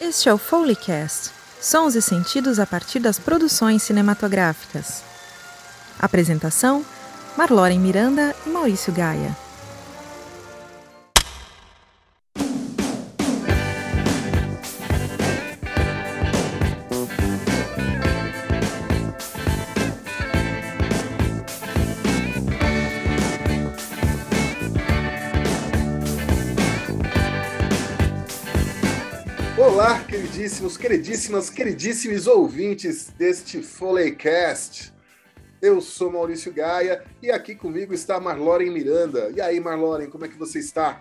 Este é o Foleycast, sons e sentidos a partir das produções cinematográficas. Apresentação: Marloren Miranda e Maurício Gaia. Queridíssimos, queridíssimas, queridíssimos ouvintes deste Foleycast. Eu sou Maurício Gaia e aqui comigo está Marloren Miranda. E aí, Marloren, como é que você está?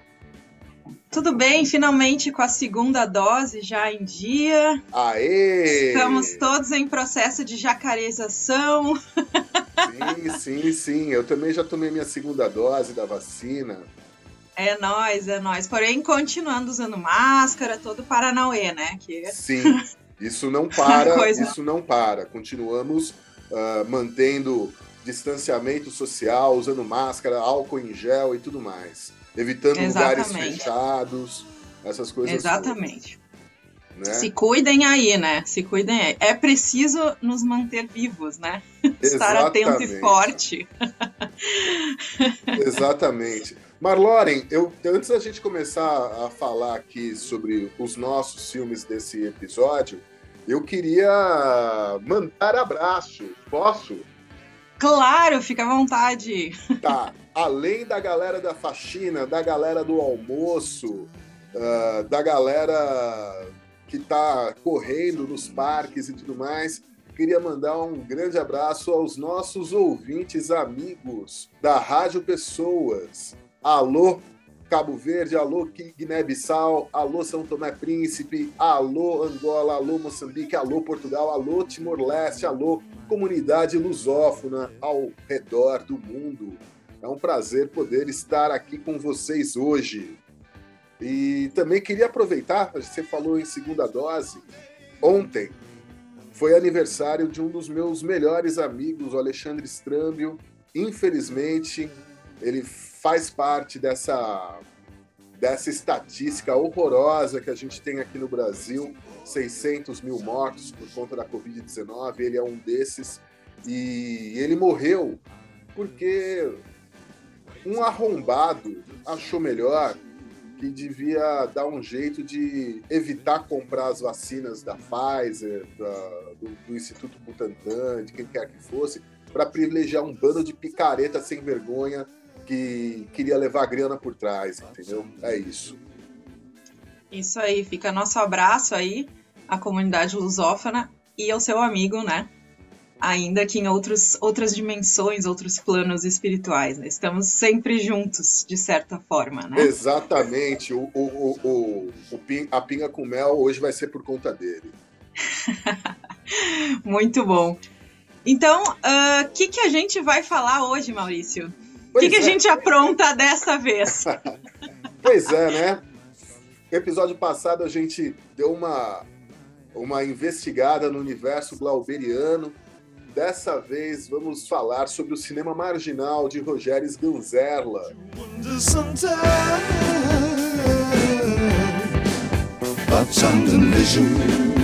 Tudo bem, finalmente com a segunda dose já em dia. Aê! Estamos todos em processo de jacarização. Sim, sim, sim. Eu também já tomei minha segunda dose da vacina. É nós, é nós. Porém, continuando usando máscara, todo Paranauê, né? Que... Sim, isso não para, Coisa. isso não para. Continuamos ah, mantendo distanciamento social, usando máscara, álcool em gel e tudo mais. Evitando lugares Exatamente. fechados, essas coisas Exatamente. todas, né? Se cuidem aí, né? Se cuidem aí. É preciso nos manter vivos, né? Estar atento e forte. Exatamente. Marloren, eu, antes da gente começar a falar aqui sobre os nossos filmes desse episódio, eu queria mandar abraços. Posso? Claro, fica à vontade. Tá. Além da galera da faxina, da galera do almoço, ah, da galera que tá correndo nos parques e tudo mais, queria mandar um grande abraço aos nossos ouvintes amigos da Rádio Pessoas. Alô, Cabo Verde, alô, Guiné-Bissau, alô, São Tomé Príncipe, alô, Angola, alô, Moçambique, alô, Portugal, alô, Timor-Leste, alô, comunidade lusófona ao redor do mundo. É um prazer poder estar aqui com vocês hoje. E também queria aproveitar, você falou em segunda dose, ontem foi aniversário de um dos meus melhores amigos, o Alexandre Strambio. Infelizmente, ele faz parte dessa, dessa estatística horrorosa que a gente tem aqui no Brasil, 600 mil mortos por conta da Covid-19, ele é um desses, e ele morreu porque um arrombado achou melhor que devia dar um jeito de evitar comprar as vacinas da Pfizer, da- do, do Instituto Butantan, de quem quer que fosse, para privilegiar um bando de picareta sem vergonha que queria levar grana por trás, entendeu? É isso. Isso aí, fica nosso abraço aí à comunidade lusófona e ao seu amigo, né? Ainda que em outros, outras dimensões, outros planos espirituais, né? Estamos sempre juntos, de certa forma, né? Exatamente. O, o, o, o, a pinga com mel hoje vai ser por conta dele. Muito bom. Então, o que, que a gente vai falar hoje, Maurício? O que, que a é. gente apronta dessa vez? Pois é, né? No episódio passado a gente deu uma, uma investigada no universo glauberiano. Dessa vez vamos falar sobre o cinema marginal de Rogério Sganzerla. wonder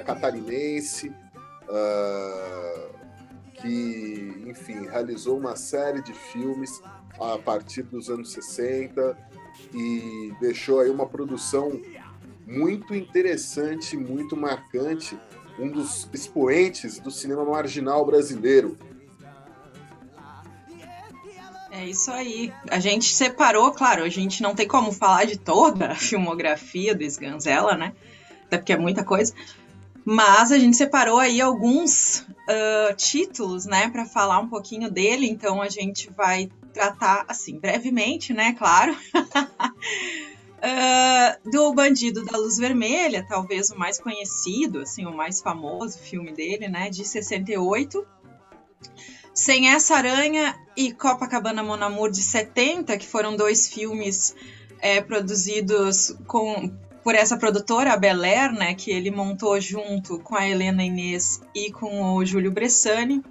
catarinense ah, que, enfim, realizou uma série de filmes a partir dos anos 60 e deixou aí uma produção muito interessante, muito marcante, um dos expoentes do cinema marginal brasileiro. É isso aí. A gente separou, claro, a gente não tem como falar de toda a filmografia do Sganzella, né? Até porque é muita coisa. Mas a gente separou aí alguns ah, títulos, né, para falar um pouquinho dele. Então a gente vai tratar, assim, brevemente, né, claro. Ah, do Bandido da Luz Vermelha, talvez o mais conhecido, assim, o mais famoso filme dele, né, de 68. Sem essa aranha e Copacabana Mon Amour de 70, que foram dois filmes é, produzidos com por essa produtora, a Bel Air, né, que ele montou junto com a Helena Inês e com o Júlio Bressani.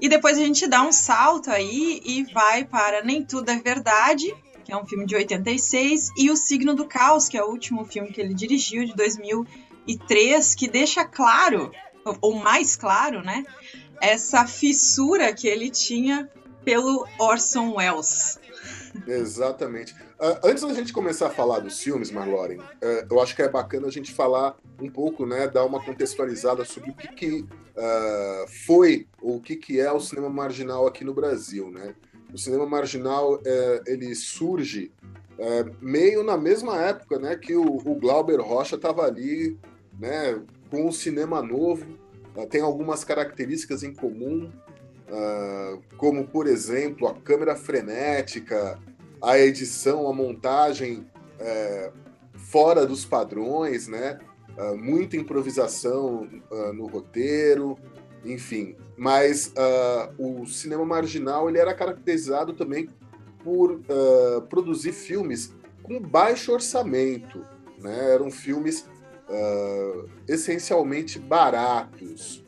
E depois a gente dá um salto aí e vai para Nem Tudo é Verdade, que é um filme de 86, e O Signo do Caos, que é o último filme que ele dirigiu, de 2003, que deixa claro, ou mais claro, né, essa fissura que ele tinha pelo Orson Welles. Exatamente. Uh, antes da gente começar a falar dos filmes, Marloren, uh, eu acho que é bacana a gente falar um pouco, né, dar uma contextualizada sobre o que, que uh, foi ou o que, que é o cinema marginal aqui no Brasil, né? O cinema marginal ele surge meio na mesma época, né, que o, o Glauber Rocha estava ali, né, com o cinema novo, tem algumas características em comum, como por exemplo a câmera frenética, a edição, a montagem é, fora dos padrões, né? Uh, muita improvisação uh, no roteiro, enfim. Mas uh, o cinema marginal ele era caracterizado também por produzir filmes com baixo orçamento, né? Eram filmes essencialmente baratos.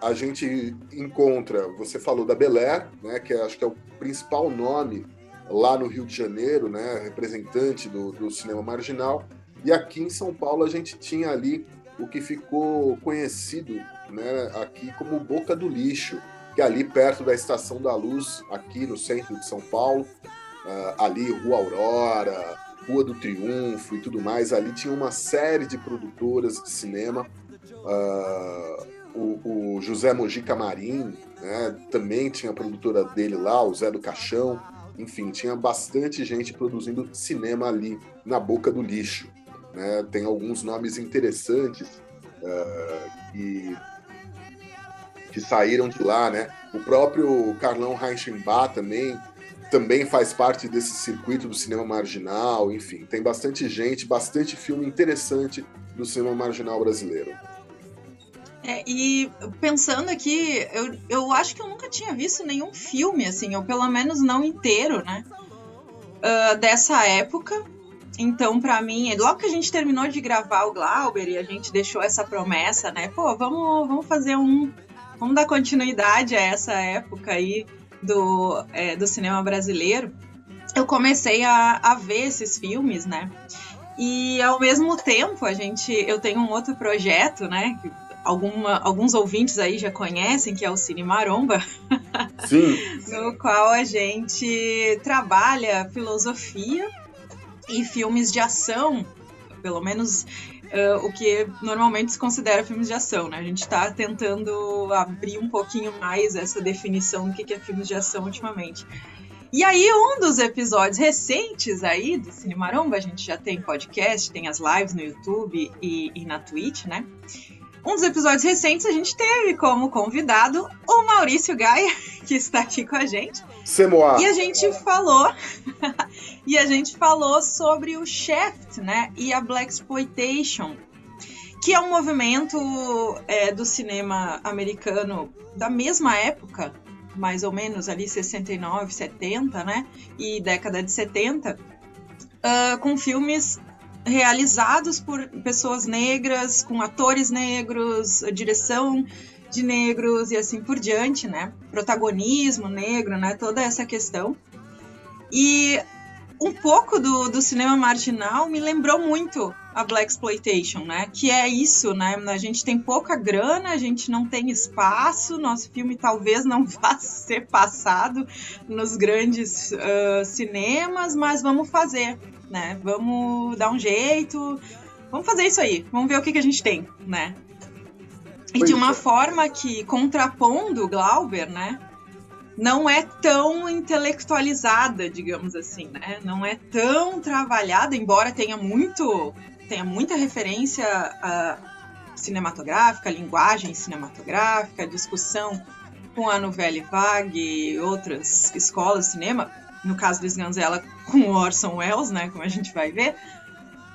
A gente encontra, você falou da Bel né? Que acho que é o principal nome lá no Rio de Janeiro, né, representante do, do cinema marginal, e aqui em São Paulo a gente tinha ali o que ficou conhecido né, aqui como Boca do Lixo, que é ali perto da Estação da Luz, aqui no centro de São Paulo, uh, ali Rua Aurora, Rua do Triunfo e tudo mais, ali tinha uma série de produtoras de cinema, uh, o, o, José Mojica Marim, né, também tinha a produtora dele lá, o Zé do Caixão, enfim, tinha bastante gente produzindo cinema ali na boca do lixo. Né? Tem alguns nomes interessantes uh, que, que saíram de lá, né? O próprio Carlão Reichenbach também também faz parte desse circuito do cinema marginal, enfim, tem bastante gente, bastante filme interessante do cinema marginal brasileiro. É, e pensando aqui, eu, eu acho que eu nunca tinha visto nenhum filme, assim, ou pelo menos não inteiro, né? Uh, dessa época. Então, para mim, logo que a gente terminou de gravar o Glauber e a gente deixou essa promessa, né? Pô, vamos, vamos fazer um. Vamos dar continuidade a essa época aí do, é, do cinema brasileiro. Eu comecei a, a ver esses filmes, né? E ao mesmo tempo, a gente, eu tenho um outro projeto, né? Alguma, alguns ouvintes aí já conhecem, que é o Cine Maromba. Sim. no qual a gente trabalha filosofia e filmes de ação, pelo menos uh, o que normalmente se considera filmes de ação, né? A gente está tentando abrir um pouquinho mais essa definição do que é filmes de ação ultimamente. E aí, um dos episódios recentes aí do Cine Maromba, a gente já tem podcast, tem as lives no YouTube e, e na Twitch, né? Um dos episódios recentes a gente teve como convidado o Maurício Gaia, que está aqui com a gente. Semoa. E a gente falou e a gente falou sobre o Shaft, né, e a Black Exploitation, que é um movimento é, do cinema americano da mesma época, mais ou menos ali 69, 70, né, e década de 70, uh, ah, com filmes realizados por pessoas negras, com atores negros, direção de negros e assim por diante, né? Protagonismo negro, né? Toda essa questão. E um pouco do, do cinema marginal me lembrou muito a Black Exploitation, né? Que é isso, né? A gente tem pouca grana, a gente não tem espaço, nosso filme talvez não vá ser passado nos grandes uh, cinemas, mas vamos fazer né? Vamos dar um jeito, vamos fazer isso aí, vamos ver o que, que a gente tem, né? E de uma é. forma que, contrapondo Glauber, né? Não é tão intelectualizada, digamos assim, né? Não é tão trabalhada, embora tenha muito, tenha muita referência cinematográfica, linguagem cinematográfica, discussão com a Nouvelle Vague e outras escolas de cinema, no caso do Sganzella com o Orson Welles, né, como a gente vai ver,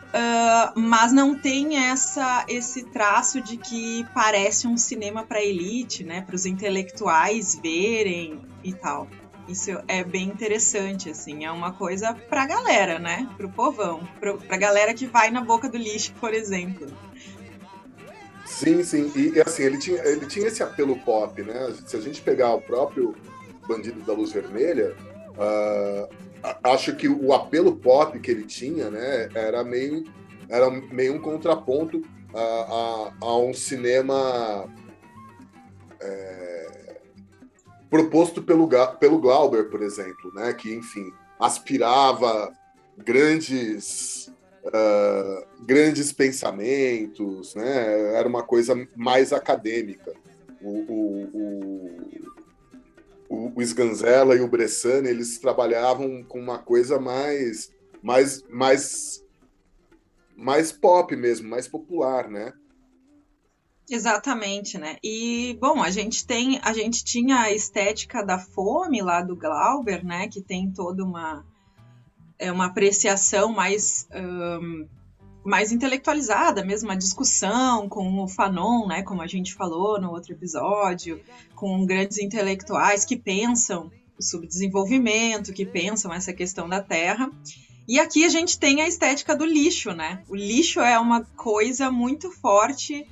uh, mas não tem essa esse traço de que parece um cinema para elite, né, para os intelectuais verem e tal. Isso é bem interessante, assim, é uma coisa pra galera, né? Pro povão, pro, pra galera que vai na boca do lixo, por exemplo. Sim, sim. E, assim, ele tinha, ele tinha esse apelo pop, né? Se a gente pegar o próprio Bandido da Luz Vermelha, uh, acho que o apelo pop que ele tinha, né, era meio, era meio um contraponto a, a, a um cinema é, proposto pelo, pelo Glauber, por exemplo, né, que, enfim, aspirava grandes uh, grandes pensamentos, né? Era uma coisa mais acadêmica. O, o, o, o Sganzella e o Bressani, eles trabalhavam com uma coisa mais, mais, mais, mais pop mesmo, mais popular, né? Exatamente, né? E bom, a gente tem, a gente tinha a estética da fome lá do Glauber, né? Que tem toda uma é uma apreciação mais um, mais intelectualizada, mesmo uma discussão com o Fanon, né, como a gente falou no outro episódio, com grandes intelectuais que pensam o subdesenvolvimento, que pensam essa questão da Terra. E aqui a gente tem a estética do lixo, né? O lixo é uma coisa muito forte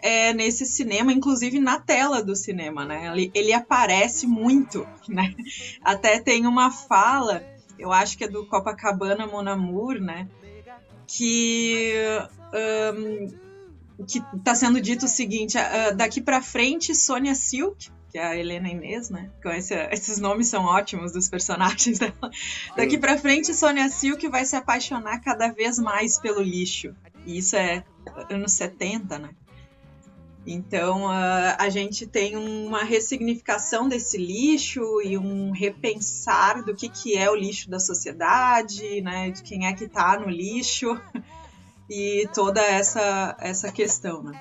é, nesse cinema, inclusive na tela do cinema, né? Ele, ele aparece muito, né? Até tem uma fala eu acho que é do Copacabana Monamur, né? Que um, que está sendo dito o seguinte: uh, daqui para frente, Sônia Silk, que é a Helena Inês, né? Esse, esses nomes são ótimos dos personagens dela. Daqui para frente, Sônia Silk vai se apaixonar cada vez mais pelo lixo. E isso é anos 70, né? Então, uh, a gente tem uma ressignificação desse lixo e um repensar do que, que é o lixo da sociedade, né, de quem é que está no lixo e toda essa, essa questão. Né?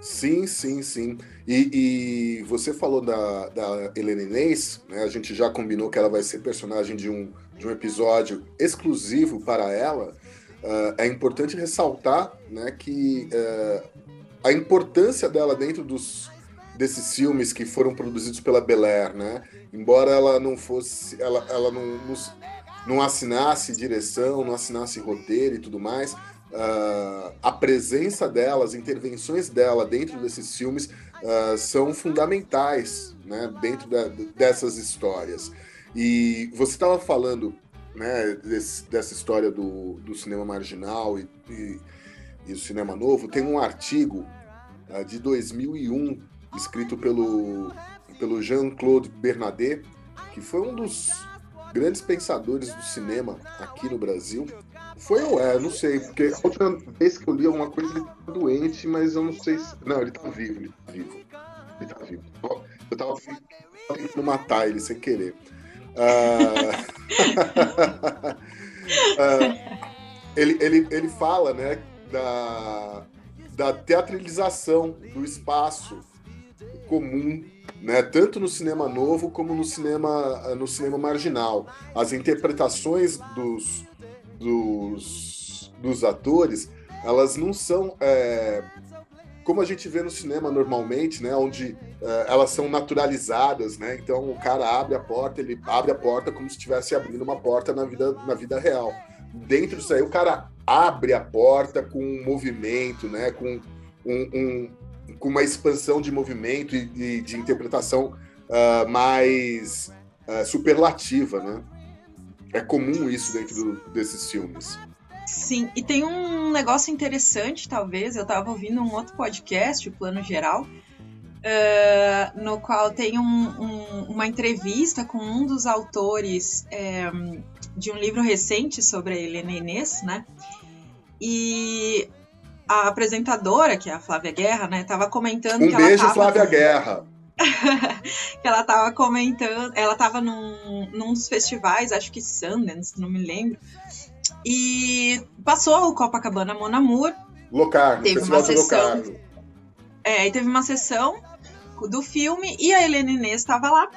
Sim, sim, sim. E, e, você falou da, da Helena Inês, né? a gente já combinou que ela vai ser personagem de um, de um episódio exclusivo para ela. Uh, é importante ressaltar né, que uh, a importância dela dentro dos desses filmes que foram produzidos pela Bel Air, né? Embora ela não fosse, ela, ela não, não, assinasse direção, não assinasse roteiro e tudo mais, uh, a presença dela, as intervenções dela dentro desses filmes uh, são fundamentais, né? Dentro da, dessas histórias. E você estava falando, né? Desse, dessa história do, do cinema marginal e, e e o Cinema Novo, tem um artigo uh, de 2001, escrito pelo, pelo Jean-Claude Bernadet, que foi um dos grandes pensadores do cinema aqui no Brasil. Foi ou é? Não sei, porque a última vez que eu li alguma coisa ele tá doente, mas eu não sei se. Não, ele tá vivo, ele tá vivo. Ele tá vivo. Eu tava tentando matar ele sem querer. Uh... uh, ele, ele, ele fala, né, da, da teatralização do espaço comum, né? tanto no cinema novo como no cinema, no cinema marginal. As interpretações dos, dos, dos atores, elas não são é, como a gente vê no cinema normalmente, né, onde é, elas são naturalizadas, né? Então o cara abre a porta, ele abre a porta como se estivesse abrindo uma porta na vida, na vida real. Dentro disso aí, o cara abre a porta com um movimento, né? com, um, um com uma expansão de movimento e de, de interpretação uh, mais uh, superlativa. Né? É comum isso dentro do, desses filmes. Sim, e tem um negócio interessante, talvez. Eu estava ouvindo um outro podcast, o Plano Geral, uh, no qual tem um, um, uma entrevista com um dos autores é, de um livro recente sobre a Helena Inês, né? E a apresentadora, que é a Flávia Guerra, né, tava comentando um que beijo, ela tava... Flávia Guerra. que ela tava comentando, ela tava num, num dos festivais, acho que Sundance, não me lembro, e passou o Copacabana Monamur. Locarno, teve uma sessão, É, e teve uma sessão do filme e a Helena Inês estava lá.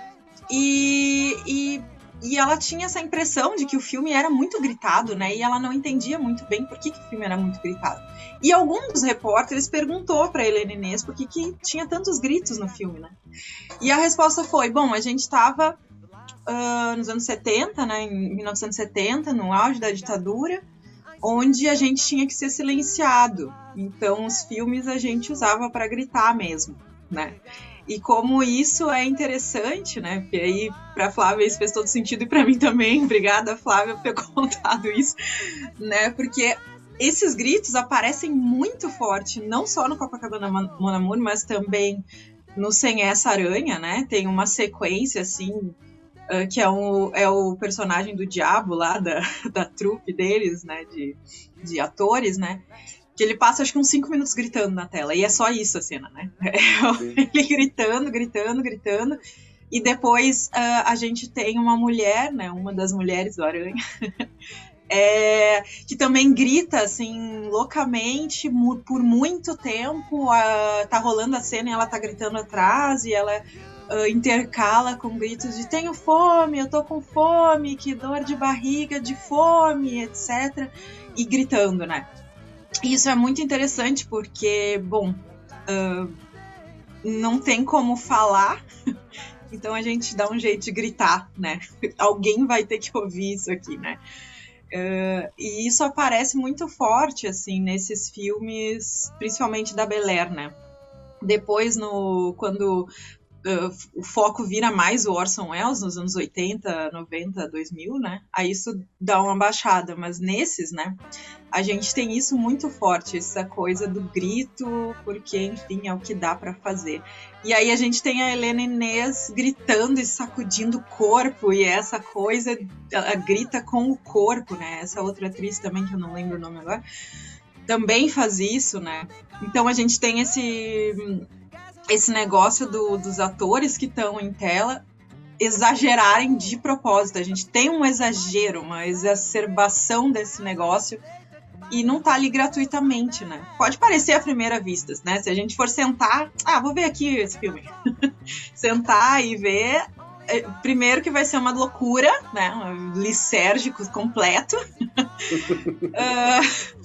E, e e ela tinha essa impressão de que o filme era muito gritado, né? E ela não entendia muito bem por que, que o filme era muito gritado. E algum dos repórteres perguntou para Helena Inês por que, que tinha tantos gritos no filme, né? E a resposta foi: bom, a gente estava uh, nos anos 70, né, em 1970, no auge da ditadura, onde a gente tinha que ser silenciado. Então, os filmes a gente usava para gritar mesmo, né? E como isso é interessante, né? Porque aí para Flávia isso fez todo sentido e para mim também. Obrigada, Flávia, por ter contado isso, né? Porque esses gritos aparecem muito forte, não só no Copacabana Mon Amour, mas também no Sem Essa Aranha, né? Tem uma sequência assim, uh, que é, um, é o personagem do diabo lá da, da trupe deles, né? De, de atores, né? Que ele passa acho que uns cinco minutos gritando na tela. E é só isso a cena, né? É ele gritando, gritando, gritando. E depois uh, a gente tem uma mulher, né? Uma das mulheres do Aranha. É, que também grita assim loucamente por muito tempo. Uh, tá rolando a cena e ela tá gritando atrás e ela uh, intercala com gritos de tenho fome, eu tô com fome, que dor de barriga, de fome, etc. E gritando, né? Isso é muito interessante porque, bom, uh, não tem como falar, então a gente dá um jeito de gritar, né? Alguém vai ter que ouvir isso aqui, né? Uh, e isso aparece muito forte, assim, nesses filmes, principalmente da Belair, né? Depois, no, quando uh, o foco vira mais o Orson Welles nos anos 80, 90, 2000, né? Aí isso dá uma baixada, mas nesses, né? A gente tem isso muito forte, essa coisa do grito, porque, enfim, é o que dá para fazer. E aí a gente tem a Helena Inês gritando e sacudindo o corpo, e essa coisa, ela grita com o corpo, né? Essa outra atriz também, que eu não lembro o nome agora, também faz isso, né? Então a gente tem esse esse negócio do, dos atores que estão em tela exagerarem de propósito. A gente tem um exagero, uma exacerbação desse negócio e não tá ali gratuitamente, né? Pode parecer à primeira vista, né? Se a gente for sentar, ah, vou ver aqui esse filme. sentar e ver, é, primeiro que vai ser uma loucura, né? Um lisérgico completo. uh,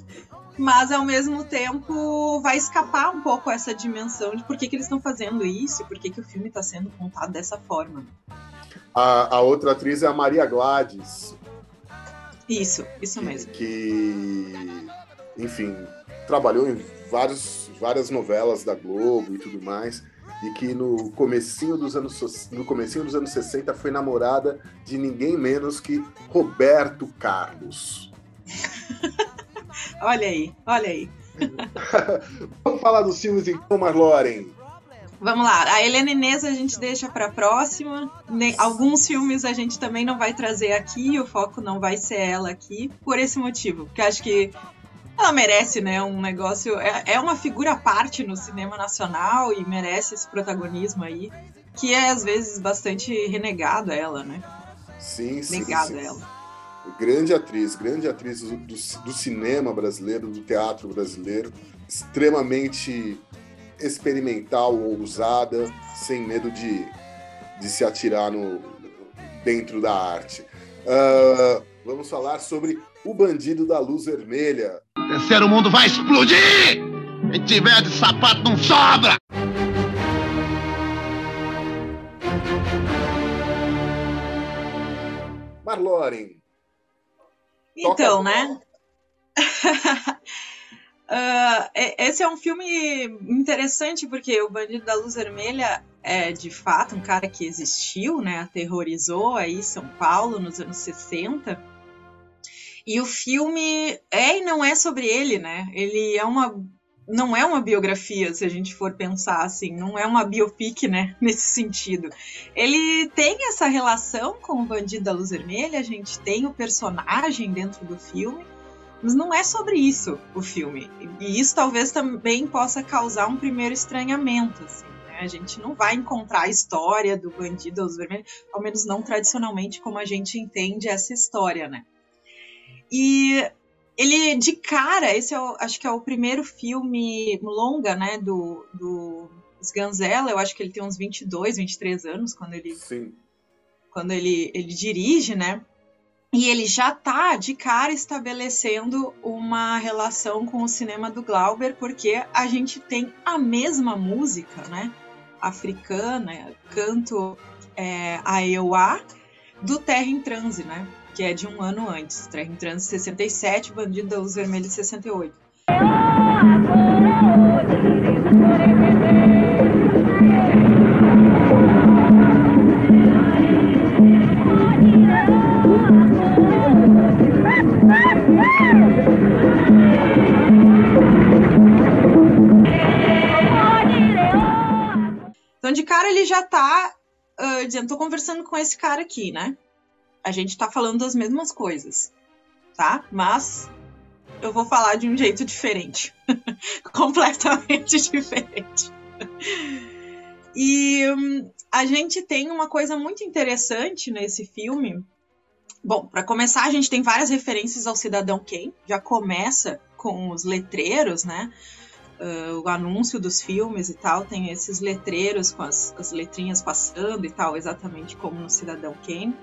mas ao mesmo tempo vai escapar um pouco essa dimensão de por que, que eles estão fazendo isso, por que, que o filme está sendo contado dessa forma. A, a, outra atriz é a Maria Gladys. Isso, isso mesmo. Que, enfim, trabalhou em vários, várias novelas da Globo e tudo mais. E que no comecinho dos anos no comecinho dos anos 60 foi namorada de ninguém menos que Roberto Carlos. Olha aí, olha aí. Vamos falar dos filmes então, Marloren. Vamos lá, a Helena Inês a gente deixa para próxima. Alguns filmes a gente também não vai trazer aqui, o foco não vai ser ela aqui, por esse motivo, porque acho que ela merece, né, um negócio, é, é uma figura à parte no cinema nacional e merece esse protagonismo aí, que é às vezes bastante renegado a ela, né? Sim, sim. Negado sim. a ela grande atriz, grande atriz do, do, cinema brasileiro, do teatro brasileiro, extremamente experimental, ousada, sem medo de, de se atirar no, dentro da arte. Uh, vamos falar sobre O Bandido da Luz Vermelha. O terceiro mundo vai explodir! Quem tiver de sapato não sobra! Marloren, então, né? uh, esse é um filme interessante porque o Bandido da Luz Vermelha é de fato um cara que existiu, né? Aterrorizou aí São Paulo nos anos 60. E o filme é e não é sobre ele, né? Ele é uma não é uma biografia, se a gente for pensar assim, não é uma biopic, né, nesse sentido. Ele tem essa relação com o Bandido da Luz Vermelha, a gente tem o personagem dentro do filme, mas não é sobre isso o filme. E isso talvez também possa causar um primeiro estranhamento, assim, né? A gente não vai encontrar a história do Bandido da Luz Vermelha, ao menos não tradicionalmente como a gente entende essa história, né? E ele, de cara, esse é o, acho que é o primeiro filme longa, né, do, do Sganzella. Eu acho que ele tem uns 22, 23 anos quando ele, Sim. Quando ele, ele dirige, né? E ele já tá de cara estabelecendo uma relação com o cinema do Glauber, porque a gente tem a mesma música, né? Africana, canto é, a Ewa, do Terra em Transe, né? Que é de um ano antes. Terra em Transe 67, Bandido da Luz Vermelha 68. Então, de cara, ele já tá uh, dizendo: tô conversando com esse cara aqui, né? A gente tá falando das mesmas coisas, tá? Mas eu vou falar de um jeito diferente. Completamente diferente. E hum, a gente tem uma coisa muito interessante nesse filme. Bom, para começar, a gente tem várias referências ao Cidadão Kane. Já começa com os letreiros, né? Uh, o anúncio dos filmes e tal, tem esses letreiros com as, as letrinhas passando e tal, exatamente como no Cidadão Kane.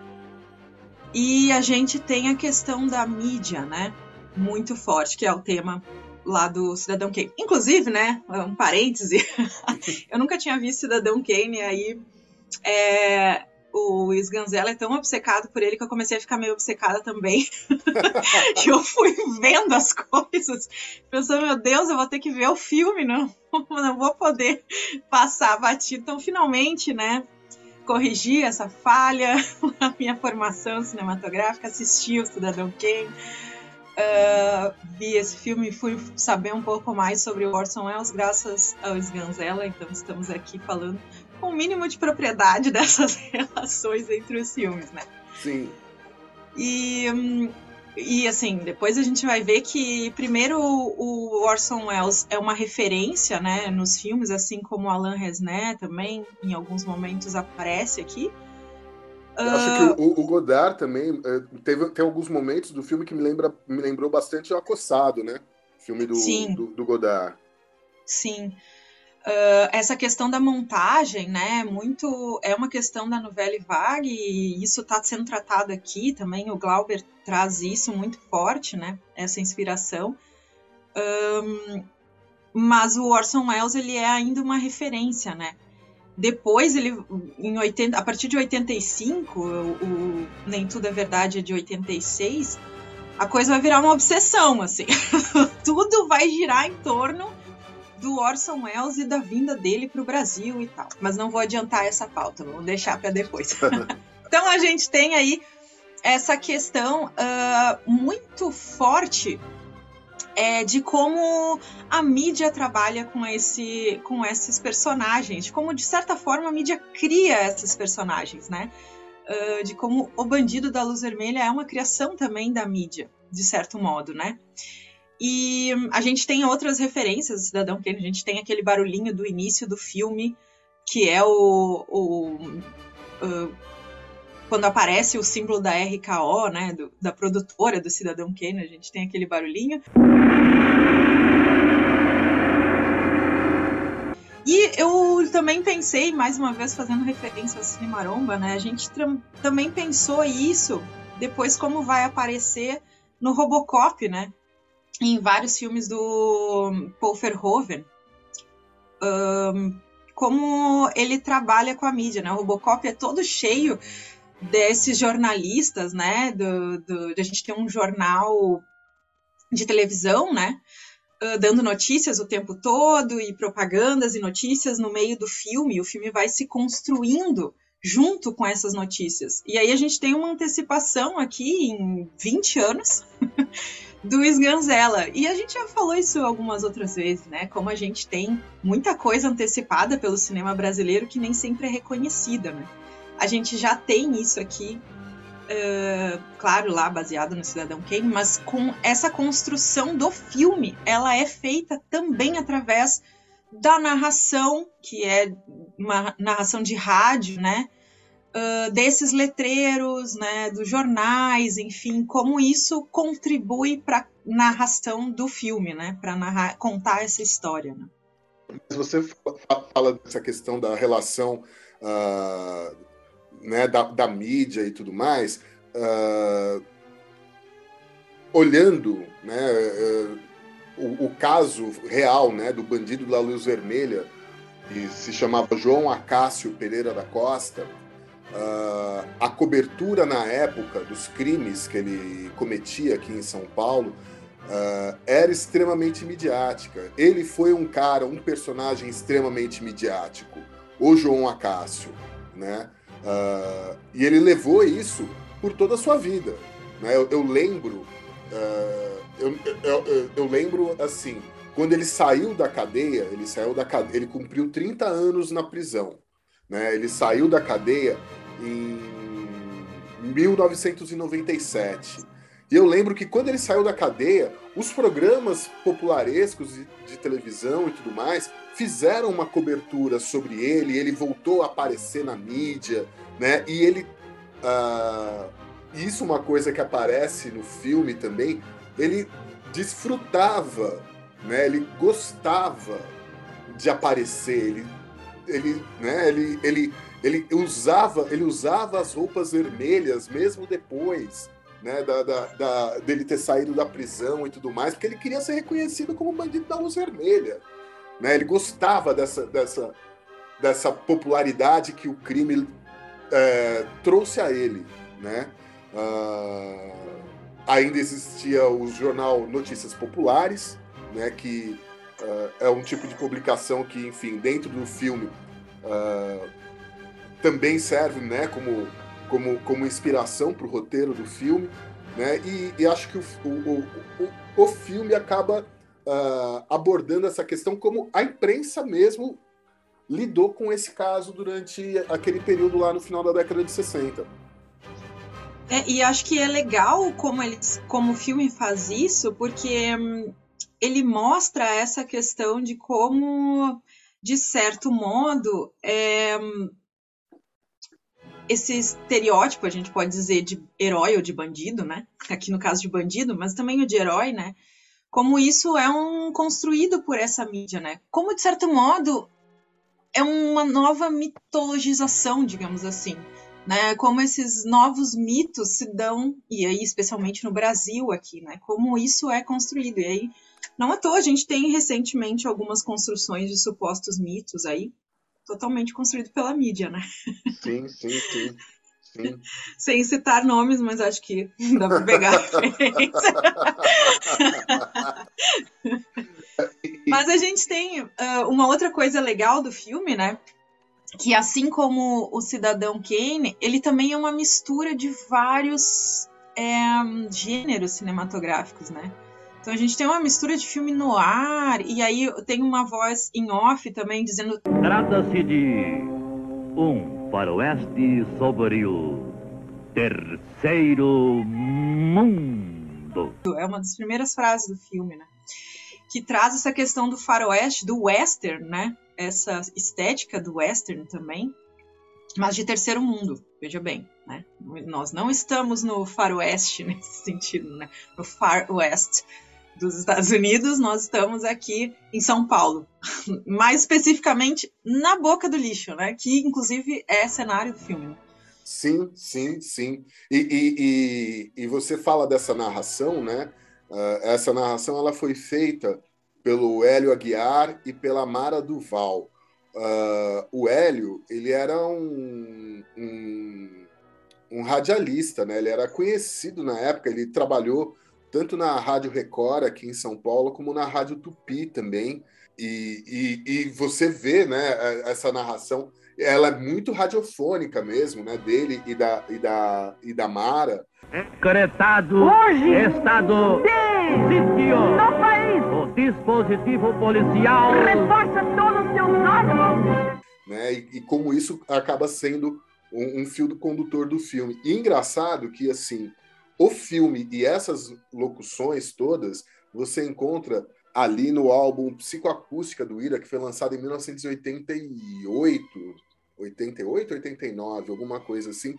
E a gente tem a questão da mídia, né? Muito forte, que é o tema lá do Cidadão Kane. Inclusive, né? Um parêntese, eu nunca tinha visto Cidadão Kane, aí é, o Sganzella é tão obcecado por ele que eu comecei a ficar meio obcecada também. e eu fui vendo as coisas, pensando, meu Deus, eu vou ter que ver o filme, não, não vou poder passar batido. Então, finalmente, né? Corrigi essa falha na minha formação cinematográfica, assisti o Cidadão Kane. Uh, vi esse filme e fui saber um pouco mais sobre o Orson Welles graças ao Sganzella, então estamos aqui falando com o mínimo de propriedade dessas relações entre os filmes, né? Sim. E, hum, e assim, depois a gente vai ver que primeiro o Orson Welles é uma referência, né, nos filmes, assim como Alain Resnais também, em alguns momentos aparece aqui. Eu acho que o, o Godard também eh, teve tem alguns momentos do filme que me lembra me lembrou bastante o Acossado, né? Filme do, Sim. do, do Godard. Sim. Uh, essa questão da montagem, né, muito é uma questão da novela vague e isso está sendo tratado aqui também. O Glauber traz isso muito forte, né, essa inspiração. Um, mas o Orson Welles ele é ainda uma referência, né? Depois ele, em 80, a partir de 85, o, o Nem Tudo é Verdade é de 86, a coisa vai virar uma obsessão, assim. Tudo vai girar em torno do Orson Welles e da vinda dele para o Brasil e tal. Mas não vou adiantar essa pauta, vou deixar para depois. então a gente tem aí essa questão uh, muito forte é, de como a mídia trabalha com, esse, com esses personagens, de como, de certa forma, a mídia cria esses personagens, né? Uh, de como o Bandido da Luz Vermelha é uma criação também da mídia, de certo modo, né? E a gente tem outras referências do Cidadão Kane, a gente tem aquele barulhinho do início do filme, que é o, o, quando aparece o símbolo da RKO, né, do, da produtora do Cidadão Kane, a gente tem aquele barulhinho. E eu também pensei, mais uma vez fazendo referência ao Cine Maromba, né, a gente também pensou isso depois como vai aparecer no Robocop, né, em vários filmes do Paul Verhoeven. Um, como ele trabalha com a mídia, né? O Robocop é todo cheio desses jornalistas, né? Do, do, de a gente ter um jornal de televisão, né? Uh, dando notícias o tempo todo e propagandas e notícias no meio do filme. O filme vai se construindo junto com essas notícias. E aí a gente tem uma antecipação aqui em 20 anos do Sganzella. E a gente já falou isso algumas outras vezes, né? Como a gente tem muita coisa antecipada pelo cinema brasileiro que nem sempre é reconhecida, né? A gente já tem isso aqui, uh, claro, lá baseado no Cidadão Kane, mas com essa construção do filme, ela é feita também através da narração, que é uma narração de rádio, né? Desses letreiros, né, dos jornais, enfim, como isso contribui para narração do filme, né, para contar essa história. Né? Você fala dessa questão da relação uh, né, da, da, mídia e tudo mais, uh, olhando né, o, o, caso real né, do bandido da luz vermelha, que se chamava João Acácio Pereira da Costa, uh, a cobertura na época dos crimes que ele cometia aqui em São Paulo uh, era extremamente midiática. Ele foi um cara, um personagem extremamente midiático, o João Acácio, né? Uh, e ele levou isso por toda a sua vida. Né? Eu, eu lembro, eu, eu, eu lembro assim, quando ele saiu da cadeia, ele saiu da cadeia, ele cumpriu 30 anos na prisão. Né? Ele saiu da cadeia em 1997. E eu lembro que quando ele saiu da cadeia, os programas popularescos de, de, televisão e tudo mais fizeram uma cobertura sobre ele, ele voltou a aparecer na mídia, né? E ele. Uh, isso é uma coisa que aparece no filme também. Ele desfrutava, né? Ele gostava de aparecer, ele, ele, né? ele, ele ele usava, ele usava as roupas vermelhas mesmo depois né, da, da, da, dele ter saído da prisão e tudo mais, porque ele queria ser reconhecido como bandido da luz vermelha. Né? Ele gostava dessa, dessa, dessa popularidade que o crime é, trouxe a ele. Né? Uh, ainda existia o jornal Notícias Populares, né, que uh, é um tipo de publicação que, enfim, dentro do filme uh, também serve né, como, como, como inspiração para o roteiro do filme. Né? E, e acho que o, o, o, o filme acaba uh, abordando essa questão como a imprensa mesmo lidou com esse caso durante aquele período lá no final da década de 60. É, e acho que é legal como, eles, como o filme faz isso, porque hum, ele mostra essa questão de como, de certo modo, é, esse estereótipo, a gente pode dizer, de herói ou de bandido, né? Aqui no caso de bandido, mas também o de herói, né? Como isso é um construído por essa mídia, né? Como, de certo modo, é uma nova mitologização, digamos assim. Né, como esses novos mitos se dão, e aí especialmente no Brasil aqui, né, como isso é construído. E aí, não à toa, a gente tem recentemente algumas construções de supostos mitos aí, totalmente construído pela mídia, né? Sim, sim, sim. sim. Sem citar nomes, mas acho que dá para pegar a referência. mas a gente tem uh, uma outra coisa legal do filme, né? Que assim como o Cidadão Kane, ele também é uma mistura de vários é, gêneros cinematográficos, né? Então a gente tem uma mistura de filme no ar, e aí tem uma voz em off também dizendo. Trata-se de um faroeste sobre o terceiro mundo. É uma das primeiras frases do filme, né? Que traz essa questão do faroeste, do western, né? Essa estética do western também, mas de terceiro mundo, veja bem, né? Nós não estamos no faroeste nesse sentido, né? No far west dos Estados Unidos, nós estamos aqui em São Paulo, mais especificamente na Boca do Lixo, né? Que inclusive é cenário do filme. Né? Sim, sim, sim. E, e, e, e, você fala dessa narração, né? Uh, essa narração ela foi feita pelo Hélio Aguiar e pela Mara Duval. Uh, o Hélio, ele era um, um, um radialista, né? Ele era conhecido na época, ele trabalhou tanto na Rádio Record aqui em São Paulo, como na Rádio Tupi também. E, e, e você vê né, é, essa narração, ela é muito radiofônica mesmo, né? Dele e da, e da, e da Mara. Decretado Hoje, estado de sítio no país, o dispositivo policial reforça todos os seus órgãos. Né, e, e como isso acaba sendo um, um fio do condutor do filme. E engraçado que, assim, o filme e essas locuções todas você encontra ali no álbum Psicoacústica do Ira, que foi lançado em 1988, 88, 89, alguma coisa assim.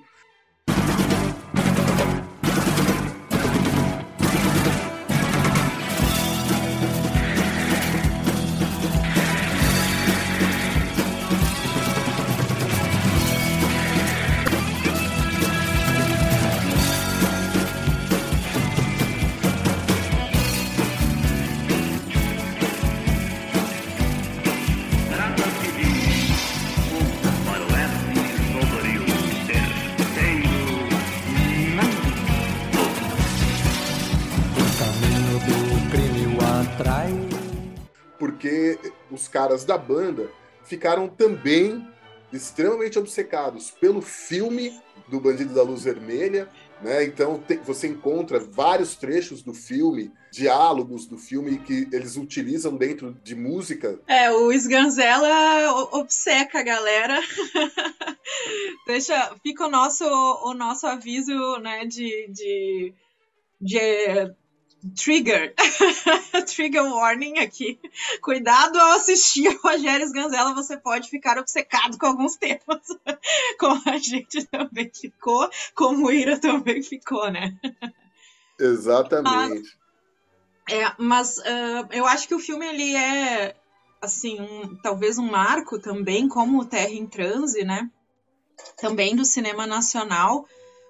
Caras da banda ficaram também extremamente obcecados pelo filme do Bandido da Luz Vermelha, né? Então te, você encontra vários trechos do filme, diálogos do filme que eles utilizam dentro de música. É, o Sganzella obceca a galera. Deixa, fica o nosso, o nosso aviso, né, de, de, de trigger, trigger warning aqui. Cuidado ao assistir Rogério Sganzella, você pode ficar obcecado com alguns temas, como a gente também ficou, como o Ira também ficou, né? Exatamente. Mas, é, mas uh, eu acho que o filme ele é assim, um, talvez um marco também, como Terra em Transe, né? Também do cinema nacional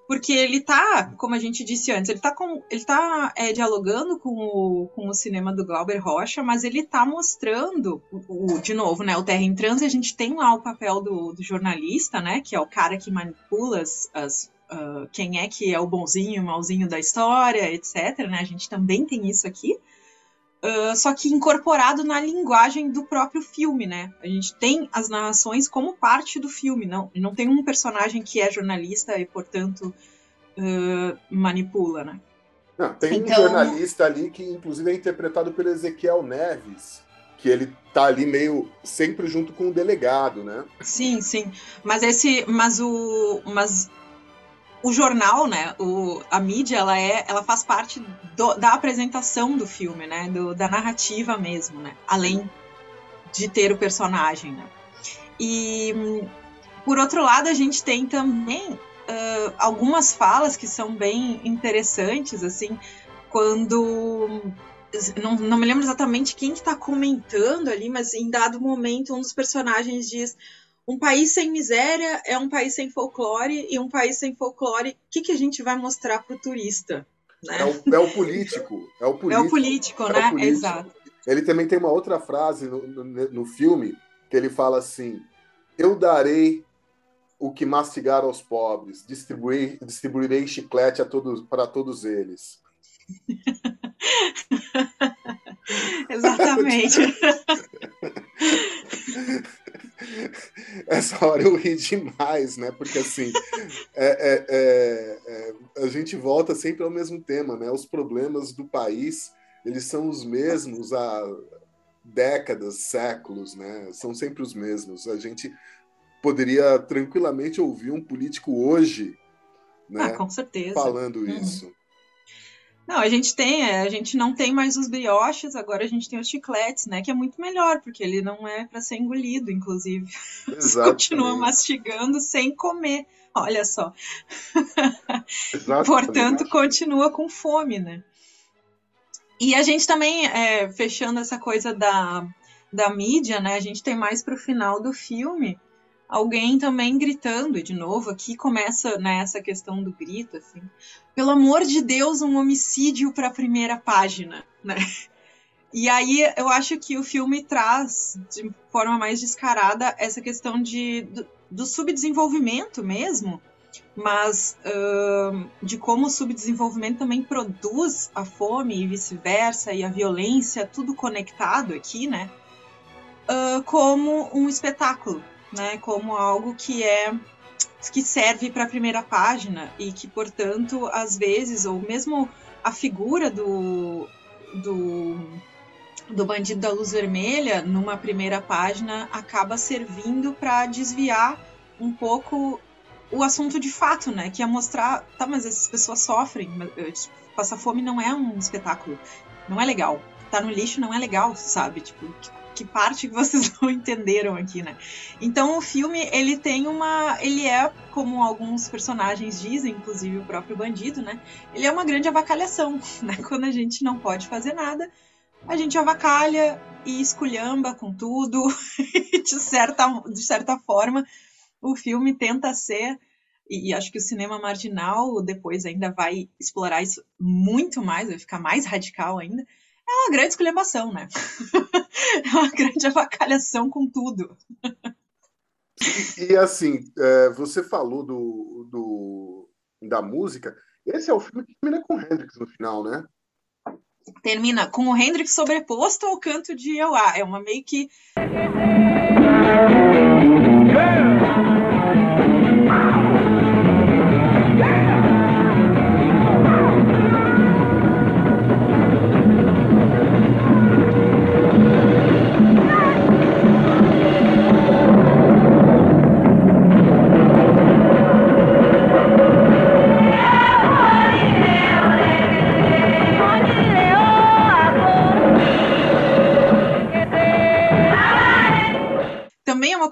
porque ele tá, como a gente disse antes, ele tá, com, ele tá é, dialogando com o, com o cinema do Glauber Rocha, mas ele tá mostrando, o, o, de novo, né, o Terra em Transe, a gente tem lá o papel do, do jornalista, né, que é o cara que manipula as, as uh, quem é que é o bonzinho o malzinho da história, etc, né, a gente também tem isso aqui, Uh, só que incorporado na linguagem do próprio filme, né? A gente tem as narrações como parte do filme, não, não tem um personagem que é jornalista e, portanto, uh, manipula, né? Não, tem então... um jornalista ali que, inclusive, é interpretado pelo Ezequiel Neves, que ele tá ali meio sempre junto com o delegado, né? Sim, sim. Mas esse, mas o, mas o jornal, né, o, a mídia, ela é, ela faz parte do, da apresentação do filme, né, do, da narrativa mesmo, né, além de ter o personagem, né. E por outro lado, a gente tem também uh, algumas falas que são bem interessantes, assim, quando não, não me lembro exatamente quem está comentando ali, mas em dado momento um dos personagens diz um país sem miséria é um país sem folclore, e um país sem folclore, o que, que a gente vai mostrar para o turista? Né? É, o, é, o, político. É o político, é o político é né? O político. Exato. Ele também tem uma outra frase no, no, no filme que ele fala assim: Eu darei o que mastigar aos pobres, distribuir, distribuirei chiclete a todos, para todos eles. Exatamente. Essa hora eu ri demais, né? Porque assim, é, é, é, é, a gente volta sempre ao mesmo tema, né? Os problemas do país, eles são os mesmos há décadas, séculos, né? São sempre os mesmos. A gente poderia tranquilamente ouvir um político hoje, né? Ah, com certeza. Falando uhum. isso. Não, a gente tem, é, a gente não tem mais os brioches, agora a gente tem os chicletes, né? Que é muito melhor, porque ele não é para ser engolido, inclusive. Você continua mastigando sem comer. Olha só. Portanto, continua com fome, né? E a gente também, é, fechando essa coisa da, da mídia, né? A gente tem mais para o final do filme alguém também gritando, e de novo aqui começa né, essa questão do grito, assim, pelo amor de Deus, um homicídio para a primeira página, né? E aí eu acho que o filme traz de forma mais descarada essa questão de, do, do subdesenvolvimento mesmo, mas uh, de como o subdesenvolvimento também produz a fome e vice-versa, e a violência, tudo conectado aqui, né? Uh, como um espetáculo, né, como algo que é que serve para a primeira página e que, portanto, às vezes, ou mesmo a figura do, do, do bandido da luz vermelha numa primeira página acaba servindo para desviar um pouco o assunto de fato, né? Que é mostrar, tá, mas essas pessoas sofrem, eh, tipo, passar fome não é um espetáculo, não é legal. Tá no lixo não é legal, sabe? Tipo, que parte que vocês não entenderam aqui, né? Então o filme ele tem uma, ele é como alguns personagens dizem, inclusive o próprio bandido, né? Ele é uma grande avacalhação, né? Quando a gente não pode fazer nada, a gente avacalha e esculhamba com tudo. de certa de certa forma, o filme tenta ser e acho que o cinema marginal depois ainda vai explorar isso muito mais, vai ficar mais radical ainda é uma grande esculhambação, né? é uma grande avacalhação com tudo. E, e assim, é, você falou do, do, da música. Esse é o filme que termina com Hendrix no final, né? termina com o Hendrix sobreposto ao canto de Euá. É uma meio que também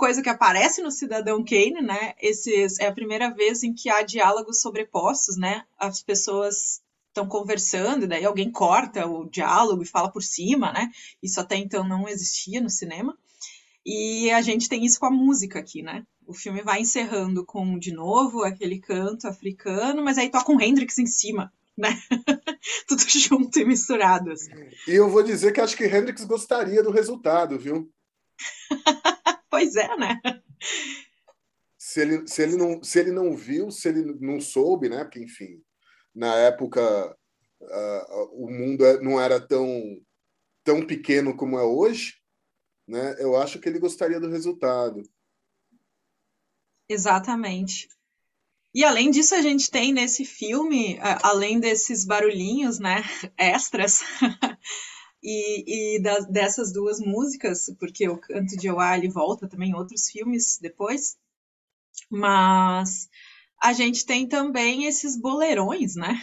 coisa que aparece no Cidadão Kane, né? Esses é a primeira vez em que há diálogos sobrepostos, né? As pessoas estão conversando, e daí alguém corta o diálogo e fala por cima, né? Isso até então não existia no cinema. E a gente tem isso com a música aqui, né? O filme vai encerrando com, de novo, aquele canto africano, mas aí toca um Hendrix em cima, né? Tudo junto e misturado. Assim. E eu vou dizer que acho que Hendrix gostaria do resultado, viu? Pois é, né? Se ele, se, ele não, se ele não viu, se ele não soube, né? Porque, enfim, na época uh, o mundo é, não era tão, tão pequeno como é hoje, né? Eu acho que ele gostaria do resultado. Exatamente. E além disso, a gente tem nesse filme, além desses barulhinhos, né, extras, e, e da- dessas duas músicas, porque o Canto de Oá, ele volta também em outros filmes depois, mas a gente tem também esses boleirões, né,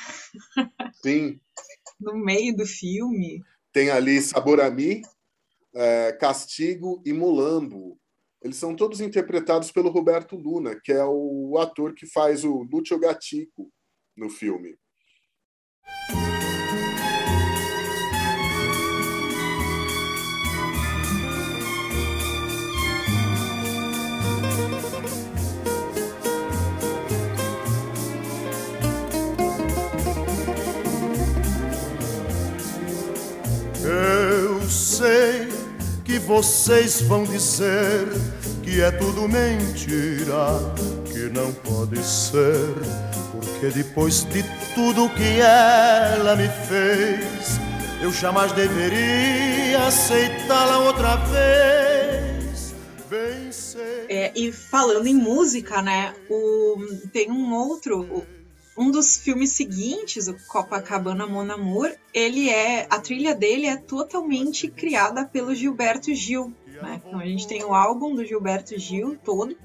Sim, no meio do filme. tem ali Saborami, é, Castigo e Mulambo. Eles são todos interpretados pelo Roberto Luna, que é o ator que faz o Lúcio Gatico no filme. Vocês vão dizer que é tudo mentira, que não pode ser, porque depois de tudo que ela me fez, eu jamais deveria aceitá-la outra vez. Sei. É, e falando em música, né, o, tem um outro, um dos filmes seguintes, o Copacabana Mon Amour, ele é, a trilha dele é totalmente criada pelo Gilberto Gil, né? Então a gente tem o álbum do Gilberto Gil todo,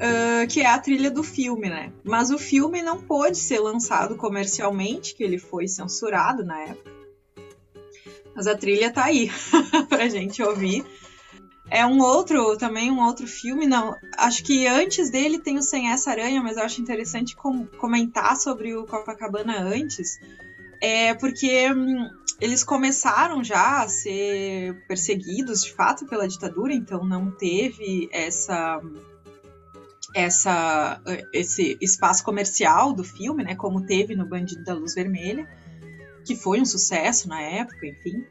ah, que é a trilha do filme, né? Mas o filme não pôde ser lançado comercialmente, que ele foi censurado na época. Mas a trilha tá aí pra gente ouvir. É um outro, também um outro filme, não. Acho que antes dele tem o Sem Essa Aranha, mas eu acho interessante com- comentar sobre o Copacabana antes. É porque hum, eles começaram já a ser perseguidos de fato pela ditadura, então não teve essa essa esse espaço comercial do filme, né, como teve no Bandido da Luz Vermelha, que foi um sucesso na época, enfim.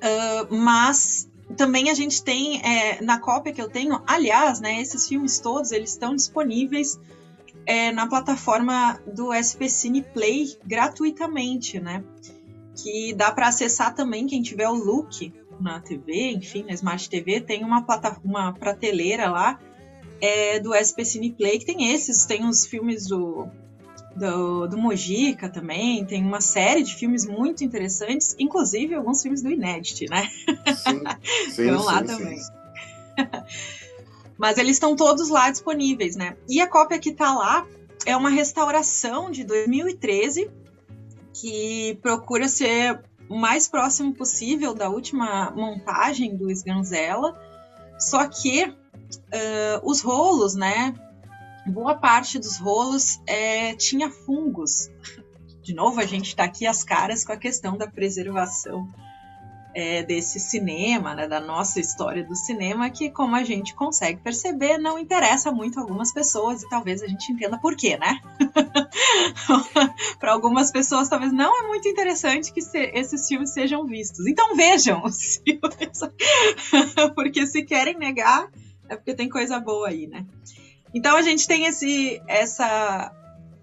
Ah, mas também a gente tem é, na cópia que eu tenho, aliás, né, esses filmes todos eles estão disponíveis é, na plataforma do SP Cine Play gratuitamente, né? Que dá para acessar também quem tiver o Look na TV, enfim, na Smart TV, tem uma, plata uma prateleira lá é, do SP Cine Play que tem esses, tem os filmes do, do, do Mojica também, tem uma série de filmes muito interessantes, inclusive alguns filmes do Inédit, né? Sim, sim, Estão lá sim, também. sim. Mas eles estão todos lá disponíveis, né? E a cópia que tá lá é uma restauração de 2013 que procura ser o mais próximo possível da última montagem do Sganzella. Só que ah, os rolos, né? Boa parte dos rolos é, tinha fungos. De novo, a gente está aqui às caras com a questão da preservação é, desse cinema, né, da nossa história do cinema, que, como a gente consegue perceber, não interessa muito a algumas pessoas e talvez a gente entenda por quê, né? Para algumas pessoas, talvez não é muito interessante que se- esses filmes sejam vistos. Então vejam os filmes, porque se querem negar, é porque tem coisa boa aí, né? Então a gente tem esse, essa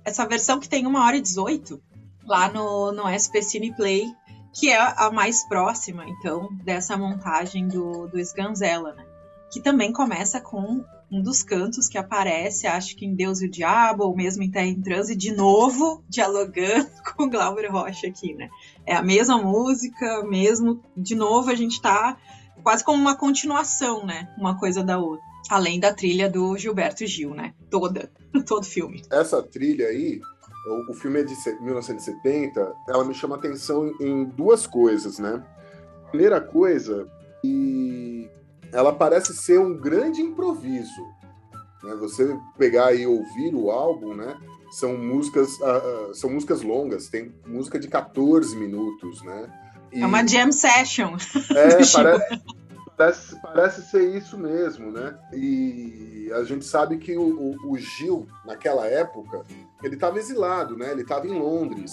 essa versão que tem uma hora e 18 lá no, no SP Cine Play, que é a mais próxima, então, dessa montagem do, do Sganzella, né? Que também começa com um dos cantos que aparece, acho que em Deus e o Diabo, ou mesmo em Terra em Transe, de novo dialogando com Glauber Rocha aqui, né? É a mesma música, mesmo, de novo a gente tá quase como uma continuação, né? Uma coisa da outra. Além da trilha do Gilberto Gil, né? Toda, todo filme. Essa trilha aí, o, o filme é de se- 1970, ela me chama atenção em duas coisas, né? Primeira coisa, e ela parece ser um grande improviso. Né? Você pegar e ouvir o álbum, né? São músicas, ah, são músicas longas, tem música de 14 minutos, né? E- É uma jam session. é, Gil. parece, parece, parece ser isso mesmo, né? E a gente sabe que o, o- o Gil, naquela época, ele estava exilado, né? Ele estava em Londres.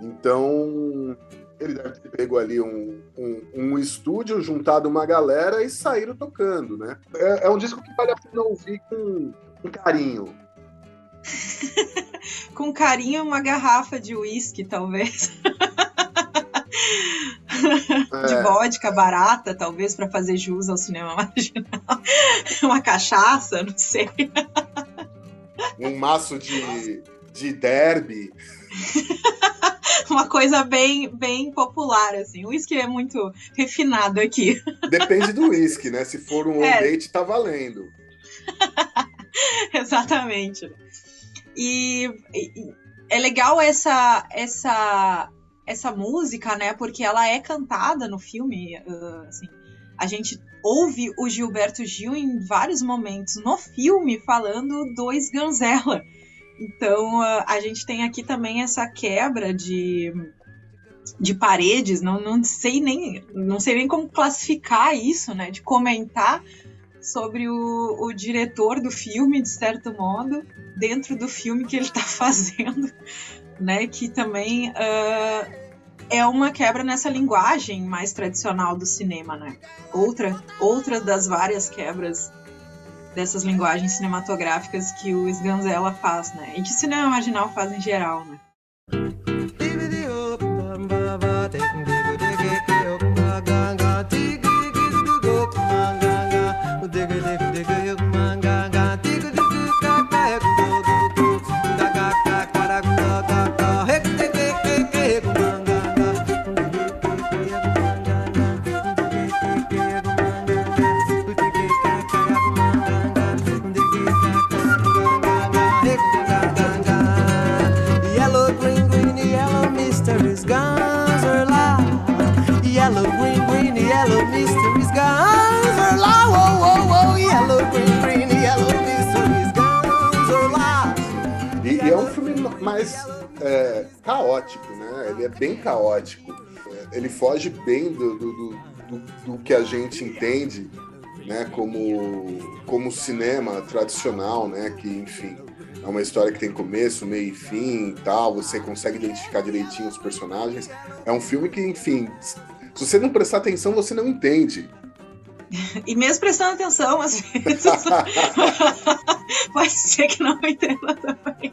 Então, ele deve ter pego ali um, um, um estúdio, juntado uma galera e saíram tocando, né? É, é um disco que vale a pena ouvir com, com carinho. Com carinho, uma garrafa de uísque, talvez. De É, vodka barata, talvez, para fazer jus ao cinema marginal. Uma cachaça, não sei. um maço de, de derby. Uma coisa bem, bem popular, assim. O uísque é muito refinado aqui. Depende do uísque, né? Se for um É. date, tá valendo. Exatamente. E, e- é legal essa essa essa música, né? Porque ela é cantada no filme. ah, assim, a gente ouve o Gilberto Gil em vários momentos no filme falando do Sganzella. Então ah, a gente tem aqui também essa quebra de de paredes, não, não sei nem não sei nem como classificar isso, né? De comentar sobre o, o diretor do filme, de certo modo, dentro do filme que ele está fazendo, né? Que também ah, é uma quebra nessa linguagem mais tradicional do cinema, né? Outra, outra das várias quebras dessas linguagens cinematográficas que o Sganzella faz, né? E que cinema marginal faz em geral, né? Mais é, caótico, né? Ele é bem caótico. É, Ele foge bem do, do, do, do- que a gente entende, né? Como, como cinema tradicional, né? Que, enfim, é uma história que tem começo, meio e fim e tal. Você consegue identificar direitinho os personagens. É um filme que, enfim, se você não prestar atenção, você não entende. E mesmo prestando atenção, às vezes, pode ser que não entenda também.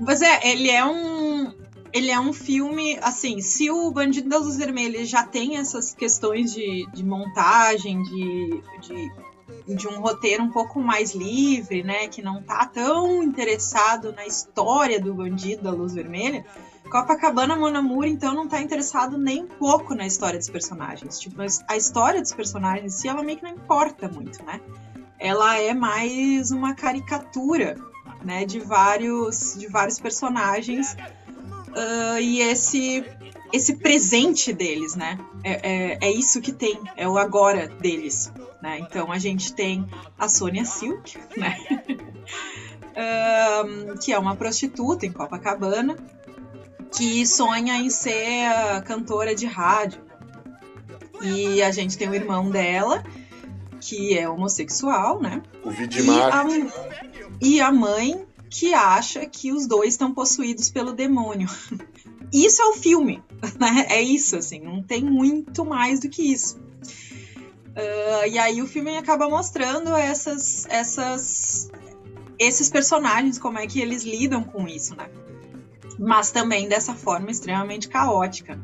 Mas é, ele é um. Ele é um filme, assim, se o Bandido da Luz Vermelha já tem essas questões de, de montagem, de, de, de um roteiro um pouco mais livre, né? Que não tá tão interessado na história do Bandido da Luz Vermelha. Copacabana Monamur, então, não tá interessado nem um pouco na história dos personagens. Tipo, a história dos personagens em si, ela meio que não importa muito, né? Ela é mais uma caricatura, né, de vários, de vários personagens ah, e esse esse presente deles, né? É, é, é isso que tem, é o agora deles, né? Então a gente tem a Sônia Silk, né? Ahn, que é uma prostituta em Copacabana, que sonha em ser cantora de rádio. E a gente tem o irmão dela, que é homossexual, né? O E Vidimar. a, e a mãe que acha que os dois estão possuídos pelo demônio. Isso é o filme, né? É isso, assim, não tem muito mais do que isso. Ah, e aí o filme acaba mostrando essas, essas, esses personagens, como é que eles lidam com isso, né? Mas também dessa forma extremamente caótica.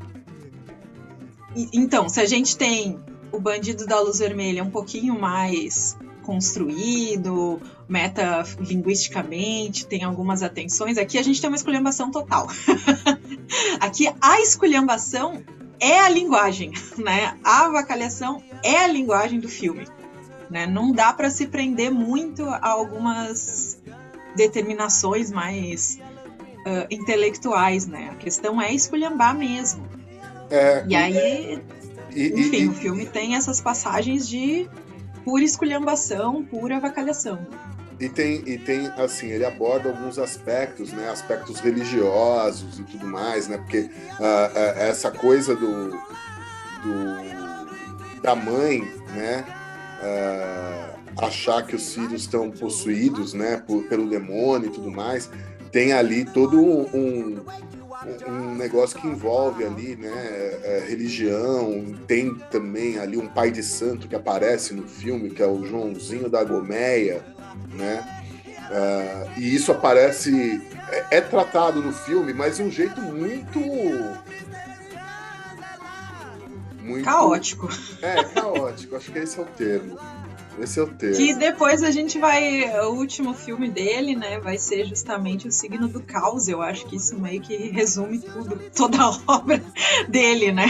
E- então, se a gente tem o Bandido da Luz Vermelha um pouquinho mais construído, metalinguisticamente, tem algumas atenções, aqui a gente tem uma esculhambação total. aqui a esculhambação é a linguagem, né? A avacalhação é a linguagem do filme. Né? Não dá para se prender muito a algumas determinações mais ah, intelectuais, né? A questão é esculhambar mesmo. É, E aí, e- enfim, e- o filme tem essas passagens de pura esculhambação, pura avacalhação. E tem, e tem, assim, ele aborda alguns aspectos, né? Aspectos religiosos e tudo mais, né? Porque ah, essa coisa do, do da mãe, né? ah, achar que os filhos estão possuídos, né? Por, pelo demônio e tudo mais, tem ali todo um, um, negócio que envolve ali, né? é, religião, tem também ali um pai de santo que aparece no filme, que é o Joãozinho da Gomeia, né? Ah, e isso aparece, é, é tratado no filme, mas de um jeito muito. Muito. Caótico. É, caótico, acho que esse é o termo. Esse é o termo. Que depois a gente vai. O último filme dele, né? Vai ser justamente o signo do caos. Eu acho que isso meio que resume tudo, toda a obra dele, né?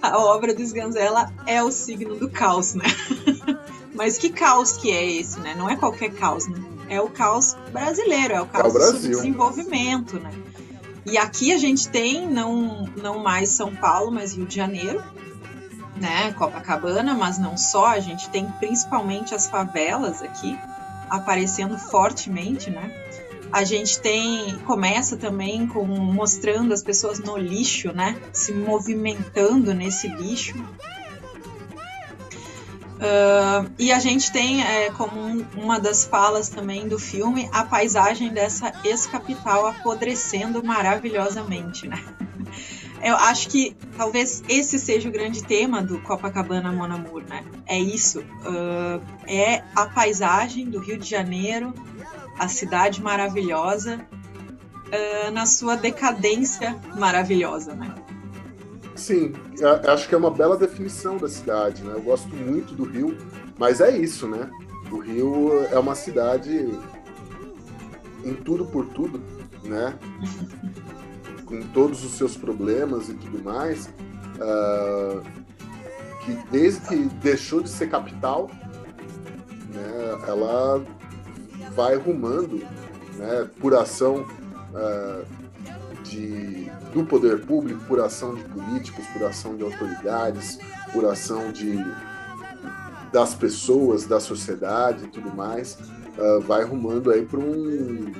A obra do Sganzella é o signo do caos, né? Mas que caos que é esse, né? Não é qualquer caos, né? É o caos brasileiro, é o caos do Brasil. subdesenvolvimento, né? E aqui a gente tem não, não mais São Paulo, mas Rio de Janeiro, né? Copacabana, mas não só, a gente tem principalmente as favelas aqui aparecendo fortemente, né? A gente tem começa também com mostrando as pessoas no lixo, né? Se movimentando nesse lixo. Ah, e a gente tem é, como um- uma das falas também do filme a paisagem dessa ex-capital apodrecendo maravilhosamente, né? Eu acho que talvez esse seja o grande tema do Copacabana Mon Amour, né? É isso. ah, é a paisagem do Rio de Janeiro, a cidade maravilhosa, ah, na sua decadência maravilhosa, né? Sim, acho que é uma bela definição da cidade, né? Eu gosto muito do Rio, mas é isso, né? O Rio é uma cidade em tudo por tudo, né? Com todos os seus problemas e tudo mais, ah, que desde que deixou de ser capital, né, ela vai rumando, né, por ação ah, de, do poder público, por ação de políticos, por ação de autoridades, por ação de, das pessoas, da sociedade e tudo mais, ah, vai rumando aí para um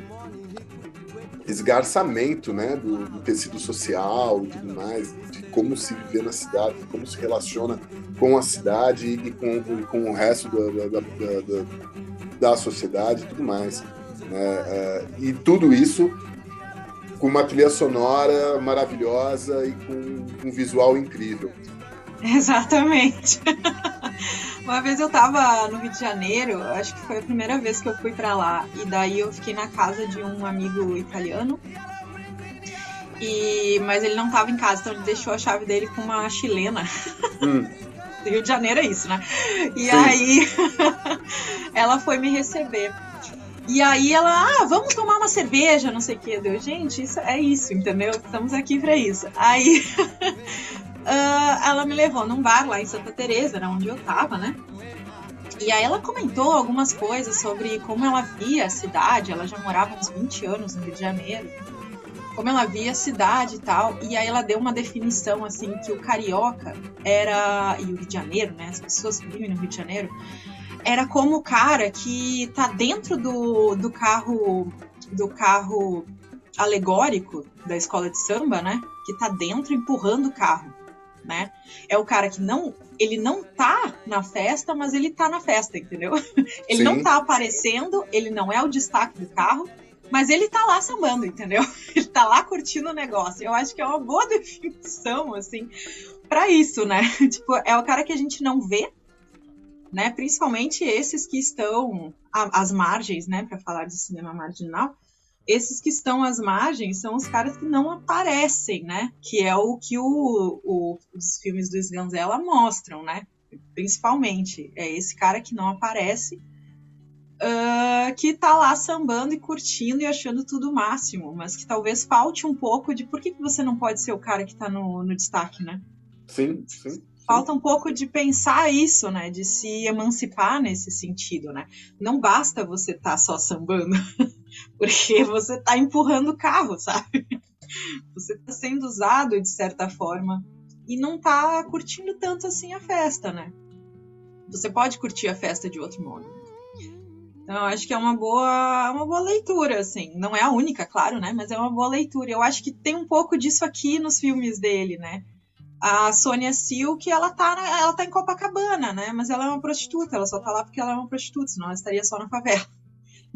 esgarçamento né, do, do tecido social e tudo mais, de como se viver na cidade, de como se relaciona com a cidade e com, com, o resto da, da, da, da, da sociedade e tudo mais. né? É, e tudo isso com uma trilha sonora maravilhosa e com um visual incrível. Exatamente. Uma vez eu tava no Rio de Janeiro, acho que foi a primeira vez que eu fui pra lá, e daí eu fiquei na casa de um amigo italiano. E mas ele não tava em casa, então ele deixou a chave dele com uma chilena. Hum, Rio de Janeiro é isso, né? E Sim. aí ela foi me receber. E aí ela, ah, vamos tomar uma cerveja, não sei o que. Deu, gente, isso é isso, entendeu? Estamos aqui pra isso. Aí ah, ela me levou num bar lá em Santa Teresa, era onde eu tava, né? E aí ela comentou algumas coisas sobre como ela via a cidade, ela já morava uns 20 anos no Rio de Janeiro, como ela via a cidade e tal, e aí ela deu uma definição assim que o carioca era, e o Rio de Janeiro, né, as pessoas que vivem no Rio de Janeiro, era como o cara que tá dentro do, do carro do carro alegórico da escola de samba, né, que tá dentro empurrando o carro, né? É o cara que não, ele não tá na festa, mas ele tá na festa, entendeu? Ele Sim. não tá aparecendo, ele não é o destaque do carro, mas ele tá lá sambando, entendeu? Ele tá lá curtindo o negócio. Eu acho que é uma boa definição, assim, pra isso, né? Tipo, é o cara que a gente não vê, né? Principalmente esses que estão às margens, né? Para falar de cinema marginal, esses que estão às margens são os caras que não aparecem, né? Que é o que o- o- os filmes do Sganzella mostram, né? Principalmente é esse cara que não aparece, ah, que tá lá sambando e curtindo e achando tudo o máximo, mas que talvez falte um pouco de por que, que você não pode ser o cara que tá no, no destaque, né? Sim, sim. Falta um pouco de pensar isso, né? De se emancipar nesse sentido, né? Não basta você estar só sambando, porque você tá empurrando o carro, sabe? Você tá sendo usado de certa forma e não tá curtindo tanto assim a festa, né? Você pode curtir a festa de outro modo. Então, acho que é uma boa, uma boa leitura, assim. Não é a única, claro, né? Mas é uma boa leitura. Eu acho que tem um pouco disso aqui nos filmes dele, né? A Sônia Silk, ela tá, ela tá em Copacabana, né? Mas ela é uma prostituta, ela só tá lá porque ela é uma prostituta, senão ela estaria só na favela.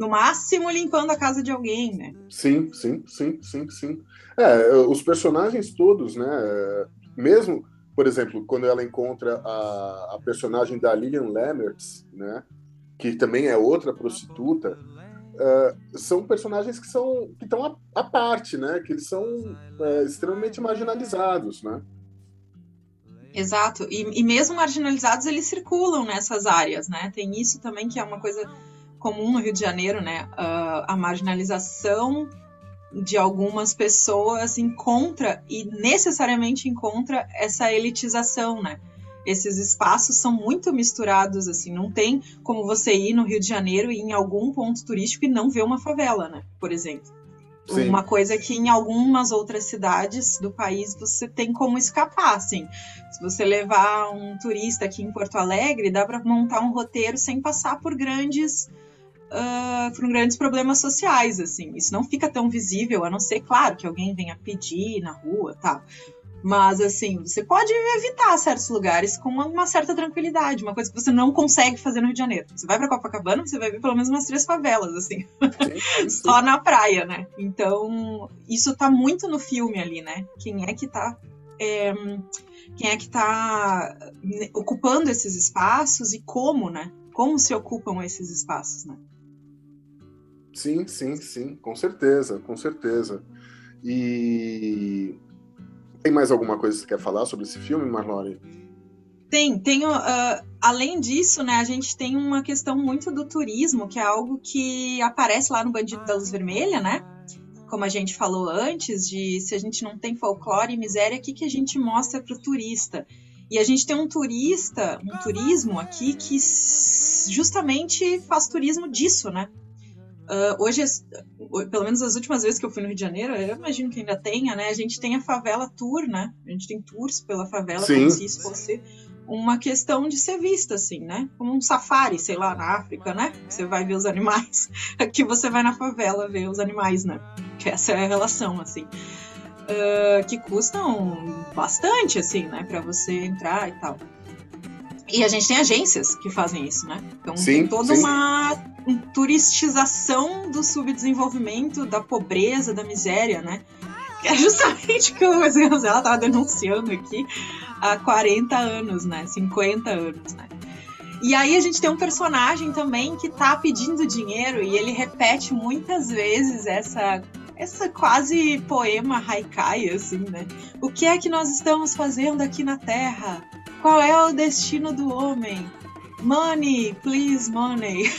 No máximo limpando a casa de alguém, né? Sim, sim, sim, sim, sim. É, os personagens todos, né? Mesmo, por exemplo, quando ela encontra a, a personagem da Lillian Lemmertz, né? Que também é outra prostituta, é, são personagens que são que estão à, parte, né? Que eles são é, extremamente marginalizados, né? Exato. E, e mesmo marginalizados, eles circulam nessas áreas, né? Tem isso também que é uma coisa comum no Rio de Janeiro, né? Ah, a marginalização de algumas pessoas encontra e necessariamente encontra essa elitização, né? Esses espaços são muito misturados, assim, não tem como você ir no Rio de Janeiro e ir em algum ponto turístico e não ver uma favela, né? Por exemplo. Sim. Uma coisa que em algumas outras cidades do país você tem como escapar, assim. Se você levar um turista aqui em Porto Alegre, dá para montar um roteiro sem passar por grandes ah, por grandes problemas sociais, assim. Isso não fica tão visível, a não ser, claro, que alguém venha pedir na rua, tá? Mas assim, você pode evitar certos lugares com uma, certa tranquilidade, uma coisa que você não consegue fazer no Rio de Janeiro. Você vai para Copacabana, você vai ver pelo menos umas três favelas, assim Sim, sim. só na praia, né? Então, isso tá muito no filme ali, né? Quem é que tá. é, quem é que tá né, ocupando esses espaços e como, né? Como se ocupam esses espaços, né? Sim, sim, sim, com certeza, com certeza. E tem mais alguma coisa que você quer falar sobre esse filme, Marlore? Tem, tem ah, além disso, né, a gente tem uma questão muito do turismo, que é algo que aparece lá no Bandido da Luz Vermelha, né? Como a gente falou antes, de se a gente não tem folclore e miséria, o que, que a gente mostra para o turista? E a gente tem um turista, um turismo aqui que justamente faz turismo disso, né? Ah, hoje, pelo menos as últimas vezes que eu fui no Rio de Janeiro, eu imagino que ainda tenha, né? A gente tem a favela tour, né? A gente tem tours pela favela, Sim. como se isso fosse uma questão de ser vista, assim, né? Como um safari, sei lá, na África, né? Você vai ver os animais. Aqui você vai na favela ver os animais, né? Que essa é a relação, assim. Ah, que custam bastante, assim, né? Pra você entrar e tal. E a gente tem agências que fazem isso, né? Então Sim, tem toda sim. uma um turistização do subdesenvolvimento, da pobreza, da miséria, né? Que é justamente o que o Zenzela estava denunciando aqui há 40 anos, né? 50 anos, né? E aí a gente tem um personagem também que tá pedindo dinheiro e ele repete muitas vezes essa essa quase poema haikai assim, né? O que é que nós estamos fazendo aqui na Terra? Qual é o destino do homem? Money, please, money.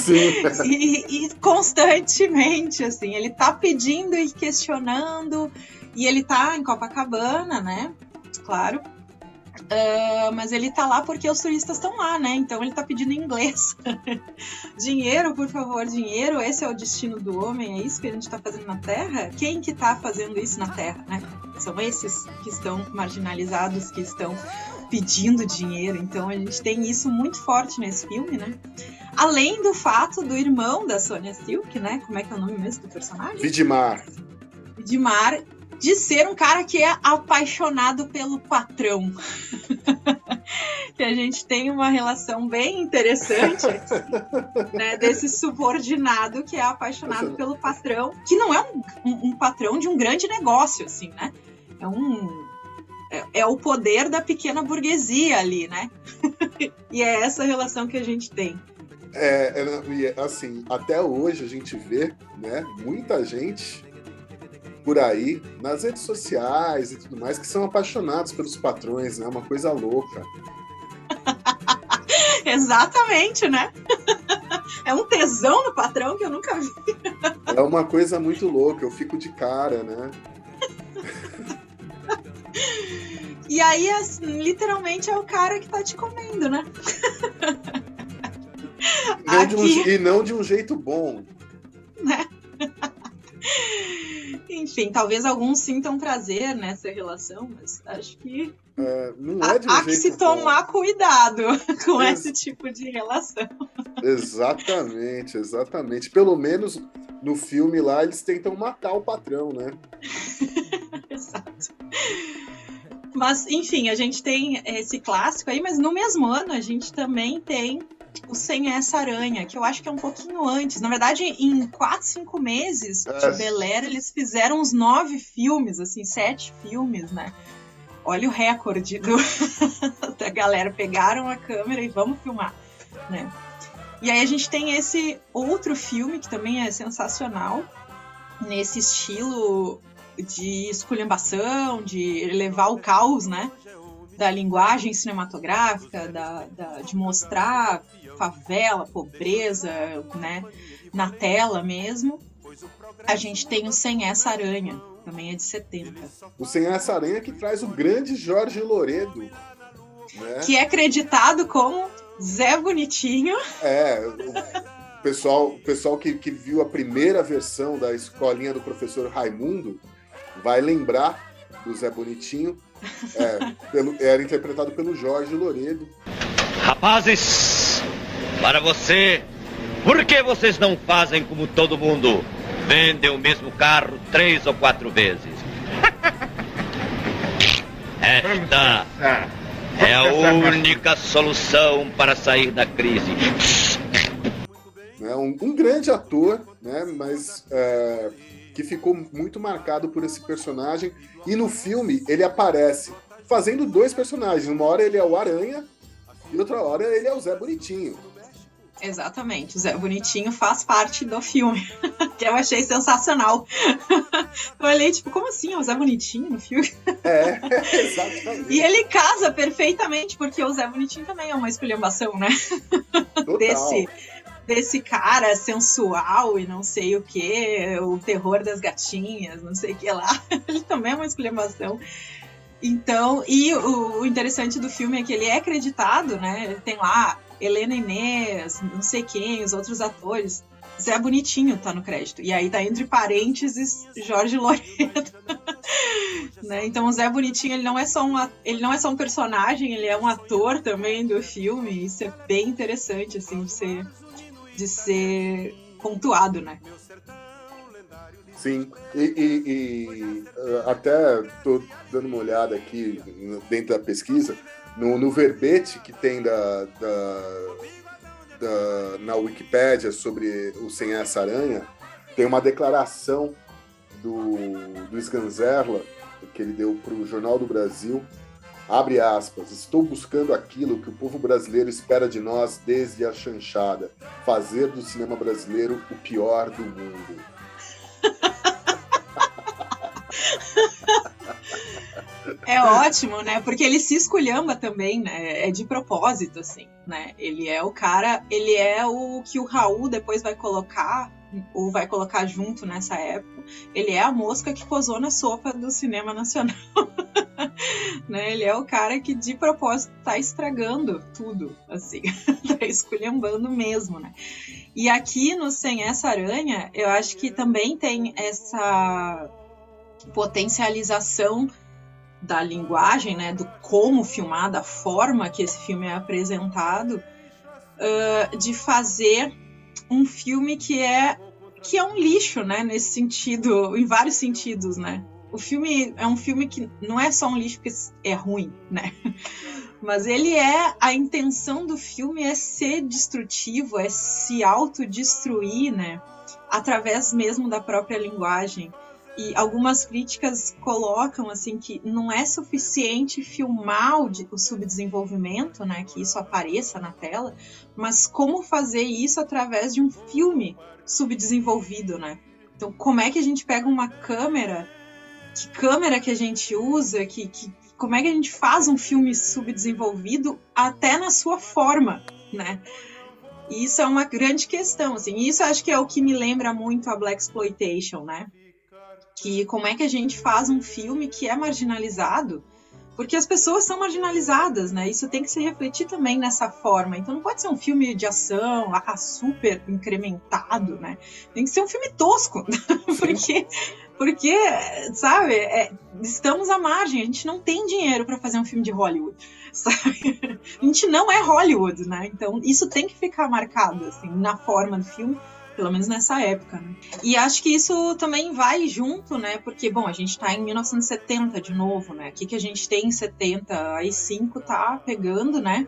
Sim. E, e constantemente, assim, ele tá pedindo e questionando, e ele tá em Copacabana, né? Claro. Ah, mas ele tá lá porque os turistas estão lá, né? Então ele tá pedindo em inglês. dinheiro, por favor, dinheiro, esse é o destino do homem, é isso que a gente tá fazendo na Terra? Quem que tá fazendo isso na Terra, né? São esses que estão marginalizados, que estão pedindo dinheiro. Então a gente tem isso muito forte nesse filme, né? Além do fato do irmão da Sonia Silk, né? Como é que é o nome mesmo do personagem? Vidimar. Dimar, de ser um cara que é apaixonado pelo patrão. que a gente tem uma relação bem interessante aqui, né? Desse subordinado que é apaixonado pelo patrão, que não é um, um- um patrão de um grande negócio, assim, né? É um. É, é o poder da pequena burguesia ali, né? e é essa relação que a gente tem. É, é, e, assim, até hoje a gente vê, né, muita gente por aí, nas redes sociais e tudo mais, que são apaixonados pelos patrões, né? Uma coisa louca. Exatamente, né? é um tesão no patrão que eu nunca vi. É uma coisa muito louca, eu fico de cara, né? E aí, assim, literalmente, é o cara que tá te comendo, né? Não um Aqui- je- e não de um jeito bom. Enfim, talvez alguns sintam prazer nessa relação, mas acho que É, não há, é de um há que jeito se bom. tomar cuidado com Ex- esse tipo de relação. Exatamente, exatamente. Pelo menos no filme lá eles tentam matar o patrão, né? Mas, enfim, a gente tem esse clássico aí, mas no mesmo ano a gente também tem o Sem Essa Aranha, que eu acho que é um pouquinho antes. Na verdade, em quatro, cinco meses É. de Bel Air, eles fizeram uns nove filmes, assim, sete filmes, né? Olha o recorde do... da galera. Pegaram a câmera e vamos filmar, né? E aí a gente tem esse outro filme que também é sensacional, nesse estilo de esculhambação, de levar o caos, né? Da linguagem cinematográfica, da, da- de mostrar favela, pobreza, né? Na tela mesmo. A gente tem o Sem Essa Aranha, também é de 70. O Sem Essa Aranha que traz o grande Jorge Loredo. Né? Que é acreditado como Zé Bonitinho. É, o pessoal, o pessoal que, que viu a primeira versão da escolinha do professor Raimundo vai lembrar do Zé Bonitinho. É, pelo- era interpretado pelo Jorge Loredo. Rapazes, para você, por que vocês não fazem como todo mundo? Vendem o mesmo carro três ou quatro vezes. Esta é a única solução para sair da crise. né? Um, um grande ator, né? mas é, que ficou muito marcado por esse personagem. E no filme ele aparece fazendo dois personagens. Uma hora ele é o Aranha e outra hora ele é o Zé Bonitinho. Exatamente, o Zé Bonitinho faz parte do filme, que eu achei sensacional. Eu olhei, tipo, como assim? É o Zé Bonitinho no filme? É, exatamente. E ele casa perfeitamente, porque o Zé Bonitinho também é uma esculhambação, né? Total. Desse, desse cara sensual e não sei o que, o terror das gatinhas, não sei o que lá. Ele também é uma esculhambação. Então, e o, o interessante do filme é que ele é acreditado, né? Tem lá Helena Inês, não sei quem, os outros atores. Zé Bonitinho tá no crédito. E aí tá entre parênteses Jorge Loreto. né? Então o Zé Bonitinho ele não é só um ele não é só um personagem, ele é um ator também do filme. Isso é bem interessante assim de ser de ser pontuado, né? Sim, e, e- e, uh, até tô dando uma olhada aqui dentro da pesquisa, no, no verbete que tem da, da- da- na Wikipédia sobre o Sem Essa Aranha, tem uma declaração do, do Sganzerla, que ele deu para o Jornal do Brasil, abre aspas, estou buscando aquilo que o povo brasileiro espera de nós desde a chanchada, fazer do cinema brasileiro o pior do mundo. É ótimo, né? Porque ele se esculhamba também, né? É de propósito, assim, né? Ele é o cara, ele é o que o Raul depois vai colocar, ou vai colocar junto nessa época. Ele é a mosca que posou na sopa do cinema nacional. né? Ele é o cara que de propósito tá estragando tudo, assim. tá esculhambando mesmo, né? E aqui no Sem Essa Aranha, eu acho que também tem essa potencialização da linguagem, né, do como filmar, da forma que esse filme é apresentado, uh, de fazer um filme que é que é um lixo, né, nesse sentido, em vários sentidos, né. O filme é um filme que não é só um lixo porque é ruim, né, mas ele é a intenção do filme é ser destrutivo, é se autodestruir, né, através mesmo da própria linguagem E algumas críticas colocam assim que não é suficiente filmar o, de- o subdesenvolvimento, né, que isso apareça na tela, mas como fazer isso através de um filme subdesenvolvido, né? Então, como é que a gente pega uma câmera? Que câmera que a gente usa? Que, que como é que a gente faz um filme subdesenvolvido até na sua forma, né? E isso é uma grande questão, assim. Isso acho que é o que me lembra muito a Black Exploitation, né? Que como é que a gente faz um filme que é marginalizado? Porque as pessoas são marginalizadas, né? Isso tem que se refletir também nessa forma. Então não pode ser um filme de ação ah, super incrementado, né? Tem que ser um filme tosco, porque porque, sabe, é, estamos à margem, a gente não tem dinheiro para fazer um filme de Hollywood, sabe? A gente não é Hollywood, né? Então isso tem que ficar marcado, assim, na forma do filme, pelo menos nessa época, né? E acho que isso também vai junto, né? Porque, bom, a gente tá em 1970 de novo, né? O que, que a gente tem em 70? Aí 5 tá pegando, né?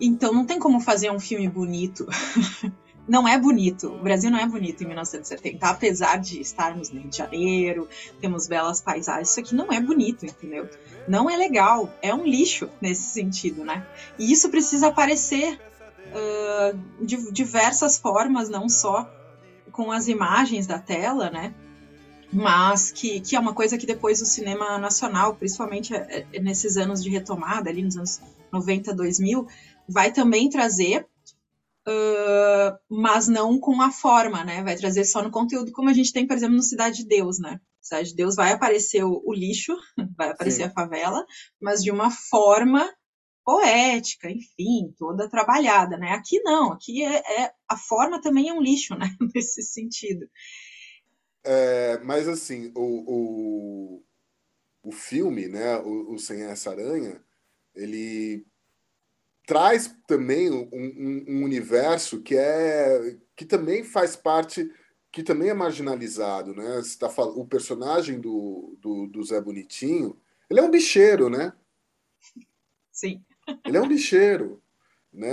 Então não tem como fazer um filme bonito. não é bonito. O Brasil não é bonito em 1970, apesar de estarmos no Rio de Janeiro, temos belas paisagens. Isso aqui não é bonito, entendeu? Não é legal. É um lixo nesse sentido, né? E isso precisa aparecer uh, de diversas formas, não só com as imagens da tela, né? Mas que, que é uma coisa que depois o cinema nacional, principalmente é, é, nesses anos de retomada, ali nos anos 90, 2000, vai também trazer Uh, mas não com a forma, né? Vai trazer só no conteúdo, como a gente tem, por exemplo, no Cidade de Deus, né? Cidade de Deus vai aparecer o, o lixo, vai aparecer Sim. a favela, mas de uma forma poética, enfim, toda trabalhada, né? Aqui não, aqui é, é- a forma também é um lixo, né? Nesse sentido. É, mas assim, o, o, o filme, né, o, o Sem Essa Aranha, ele traz também um, um- um universo que é que também faz parte, que também é marginalizado, né? Tá o personagem do, do, do Zé Bonitinho, ele é um bicheiro, né? Sim. Ele é um bicheiro, né?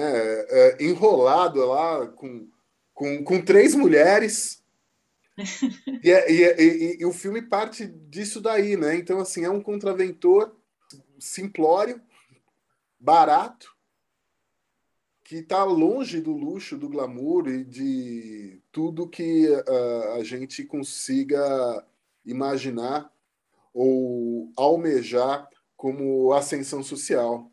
É, enrolado lá com, com, com três mulheres. E, é- e é- e- e o filme parte disso daí, né? Então, assim, é um contraventor simplório, barato, que está longe do luxo, do glamour e de tudo que ah, a gente consiga imaginar ou almejar como ascensão social.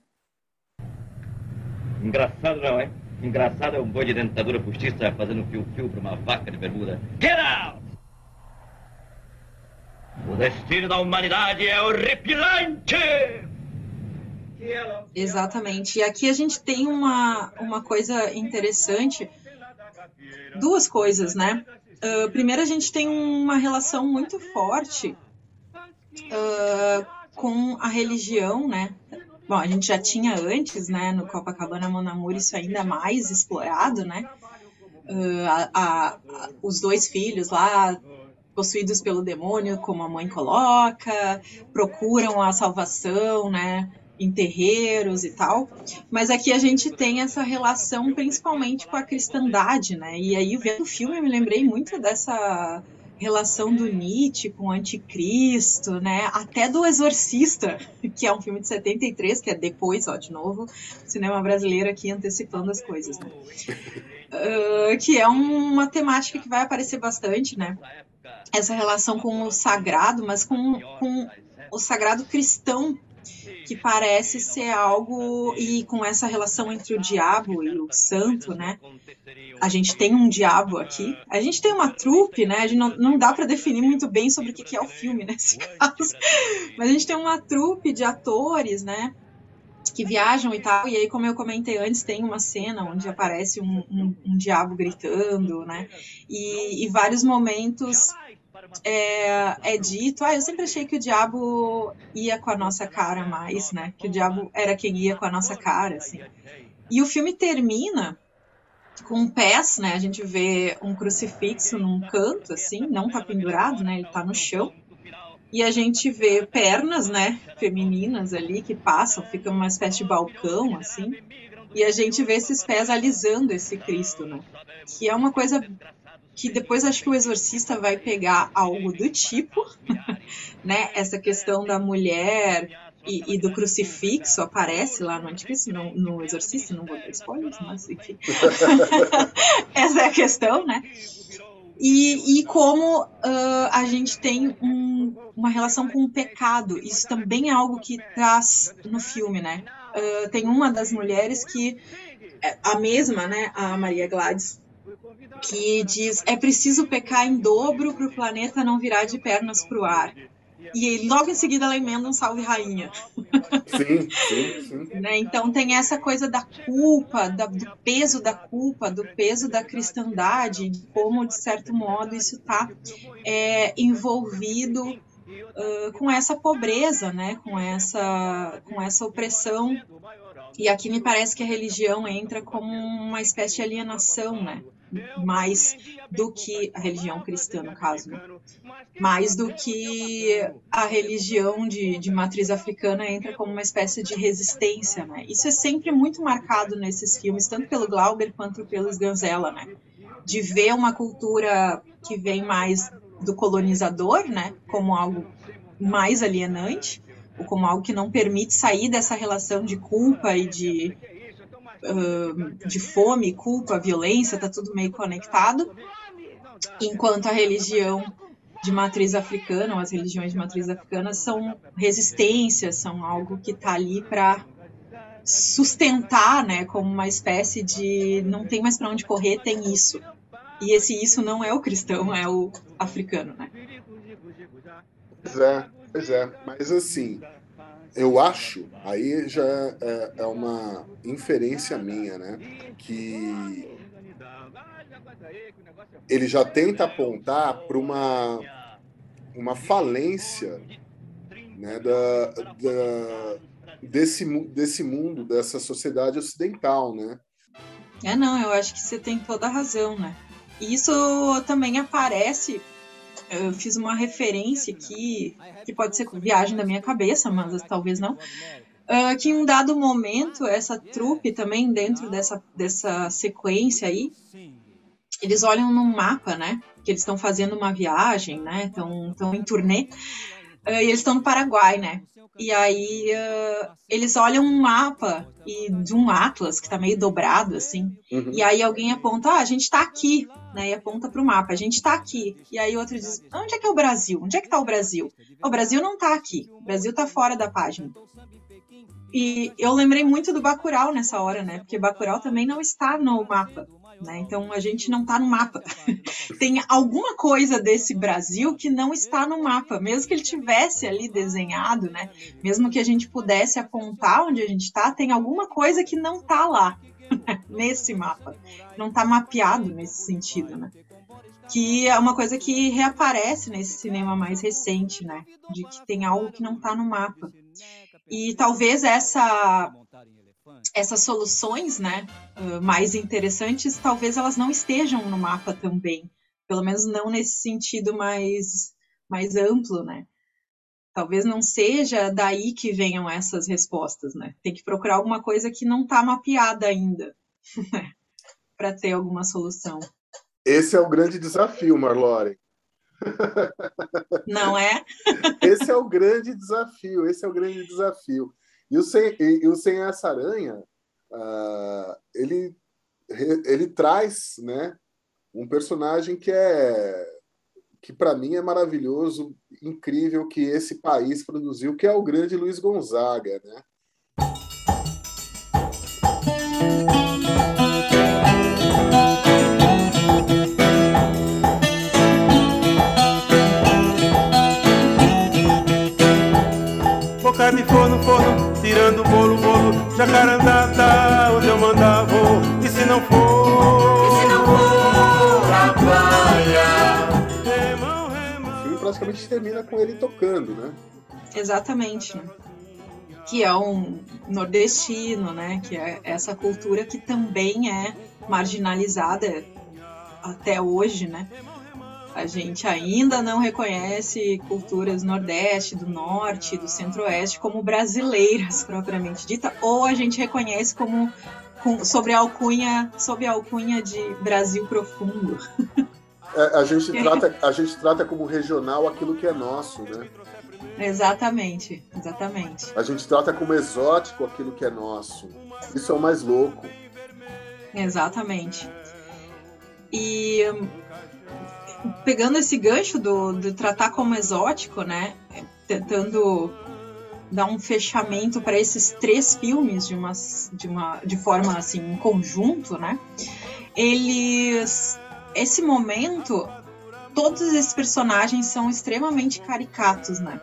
Engraçado não, é? Engraçado é um boi de dentadura postiça fazendo fio-fio pra uma vaca de bermuda. Get out! O destino da humanidade é horripilante! Exatamente. E aqui a gente tem uma, uma coisa interessante, duas coisas, né? Ah, primeiro, a gente tem uma relação muito forte ah, com a religião, né? Bom, a gente já tinha antes, né, no Copacabana Monamur, isso ainda mais explorado, né? Ah, a- a- os dois filhos lá possuídos pelo demônio, como a mãe coloca, procuram a salvação, né? Em terreiros e tal. Mas aqui a gente tem essa relação principalmente com a cristandade, né? E aí, vendo o filme, eu me lembrei muito dessa relação do Nietzsche com o anticristo, né? Até do Exorcista, que é um filme de 73, que é depois, ó, de novo, cinema brasileiro aqui antecipando as coisas, né? Ah, que é um- uma temática que vai aparecer bastante, né? Essa relação com o sagrado, mas com, com o sagrado cristão, que parece ser algo e com essa relação entre o diabo e o santo, né? A gente tem um diabo aqui, a gente tem uma trupe, né? A gente não, não dá para definir muito bem sobre o que é o filme nesse caso, mas a gente tem uma trupe de atores, né? Que viajam e tal, e aí, como eu comentei antes, tem uma cena onde aparece um, um- um diabo gritando, né? E, e vários momentos é, é dito, ah, eu sempre achei que o diabo ia com a nossa cara mais, né? Que o diabo era quem ia com a nossa cara, assim. E o filme termina com pés, né? A gente vê um crucifixo num canto, assim, não tá pendurado, né? Ele tá no chão. E a gente vê pernas, né? Femininas ali que passam, fica uma espécie de balcão, assim. E a gente vê esses pés alisando esse Cristo, né? Que é uma coisa que depois acho que o exorcista vai pegar algo do tipo, né? Essa questão da mulher e, e do crucifixo aparece lá no Anticristo, no, no Exorcista, não vou dar spoilers, mas enfim. Essa é a questão, né? E, e como uh, a gente tem um, uma relação com o pecado. Isso também é algo que traz no filme, né? Uh, tem uma das mulheres que, é a mesma, né, a Maria Gladys, que diz é preciso pecar em dobro para o planeta não virar de pernas para o ar. E logo em seguida ela emenda um salve rainha. Sim, sim, sim. né? Então tem essa coisa da culpa, da, do peso da culpa, do peso da cristandade, de como, de certo modo, isso está é, envolvido uh, com essa pobreza, né? com, essa, com essa opressão. E aqui me parece que a religião entra como uma espécie de alienação, né? Mais do que a religião cristã, no caso, né? mais do que a religião de, de, matriz africana entra como uma espécie de resistência, né? Isso é sempre muito marcado nesses filmes, tanto pelo Glauber quanto pelo Sganzella, né? De ver uma cultura que vem mais do colonizador, né? Como algo mais alienante, ou como algo que não permite sair dessa relação de culpa e de de fome, culpa, violência, tá tudo meio conectado. Enquanto a religião de matriz africana, ou as religiões de matriz africana, são resistência, são algo que tá ali para sustentar, né, como uma espécie de não tem mais para onde correr, tem isso. E esse isso não é o cristão, é o africano, né? Pois é, pois é. Mas assim, eu acho, aí já é, é, uma inferência minha, né? Que ele já tenta apontar para uma, uma falência né, da, da, desse, desse mundo, dessa sociedade ocidental, né? É, não, eu acho que você tem toda a razão, né? Isso também aparece eu fiz uma referência aqui, que pode ser viagem da minha cabeça, mas talvez não. Uh, que em um dado momento, essa trupe também, dentro dessa, dessa sequência aí, eles olham num mapa, né? Que eles estão fazendo uma viagem, né? Estão em turnê. Uh, e eles estão no Paraguai, né? E aí uh, eles olham um mapa e de um atlas que tá meio dobrado assim. Uhum. E aí alguém aponta, ah, a gente tá aqui, né? E aponta pro mapa, a gente tá aqui. E aí outro diz, onde é que é o Brasil? Onde é que tá o Brasil? O Brasil não tá aqui. O Brasil tá fora da página. E eu lembrei muito do Bacurau nessa hora, né? Porque Bacurau também não está no mapa. Né? Então a gente não está no mapa. Tem alguma coisa desse Brasil que não está no mapa, mesmo que ele tivesse ali desenhado, né? Mesmo que a gente pudesse apontar onde a gente está, tem alguma coisa que não está lá nesse mapa, não está mapeado nesse sentido, né? Que é uma coisa que reaparece nesse cinema mais recente, né? De que tem algo que não está no mapa. E talvez essa essas soluções, né, mais interessantes, talvez elas não estejam no mapa também, pelo menos não nesse sentido mais mais amplo, né? Talvez não seja daí que venham essas respostas, né? Tem que procurar alguma coisa que não está mapeada ainda, para ter alguma solução. Esse é o grande desafio, Marlore. Não é? esse é o grande desafio, esse é o grande desafio. E o Sem, e, o Sem Essa Aranha, uh, ele, ele traz né, um personagem que é que para mim é maravilhoso, incrível que esse país produziu, que é o grande Luiz Gonzaga, né? Carne forno, forno, tirando bolo, bolo, jacarandá, onde eu mandar vou, e se não for, e se não for a praia. Remão, remão. O filme praticamente termina com ele tocando, né? Exatamente. Que é um nordestino, né? Que é essa cultura que também é marginalizada até hoje, né? A gente ainda não reconhece culturas nordeste, do norte, do centro-oeste como brasileiras propriamente dita, ou a gente reconhece como com, sobre a alcunha, sob a alcunha de Brasil profundo. É, a, gente trata, a gente trata como regional aquilo que é nosso, né? Exatamente, exatamente. A gente trata como exótico aquilo que é nosso. Isso é o mais louco. Exatamente. E pegando esse gancho do, do tratar como exótico, né? Tentando dar um fechamento para esses três filmes de uma, de uma de forma assim em conjunto, né? Eles esse momento todos esses personagens são extremamente caricatos, né?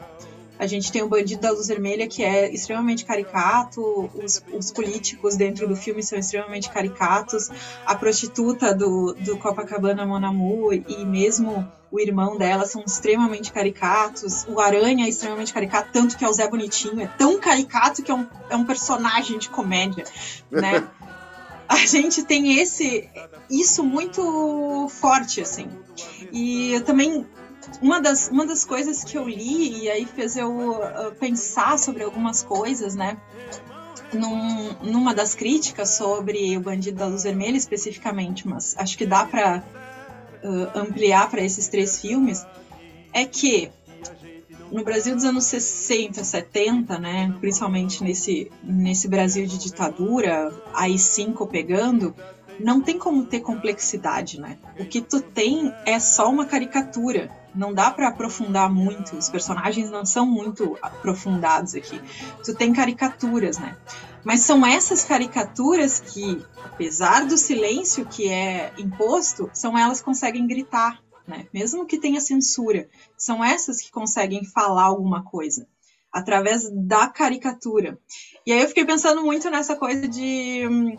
A gente tem o Bandido da Luz Vermelha, que é extremamente caricato, os, os, políticos dentro do filme são extremamente caricatos, a prostituta do, do Copacabana Monamu e mesmo o irmão dela são extremamente caricatos, o Aranha é extremamente caricato, tanto que é o Zé Bonitinho, é tão caricato que é um, é um personagem de comédia, né? a gente tem esse isso muito forte assim e também uma das, uma das coisas que eu li e aí fez eu uh, pensar sobre algumas coisas, né? Num, numa das críticas sobre o Bandido da Luz Vermelha especificamente, mas acho que dá para uh, ampliar para esses três filmes, é que no Brasil dos anos 60, 70, né, principalmente nesse, nesse Brasil de ditadura, aí cinco pegando, não tem como ter complexidade, né? O que tu tem é só uma caricatura não dá para aprofundar muito, os personagens não são muito aprofundados aqui. Tu tem caricaturas, né? Mas são essas caricaturas que, apesar do silêncio que é imposto, são elas que conseguem gritar, né? Mesmo que tenha censura, são essas que conseguem falar alguma coisa através da caricatura. E aí eu fiquei pensando muito nessa coisa de hum,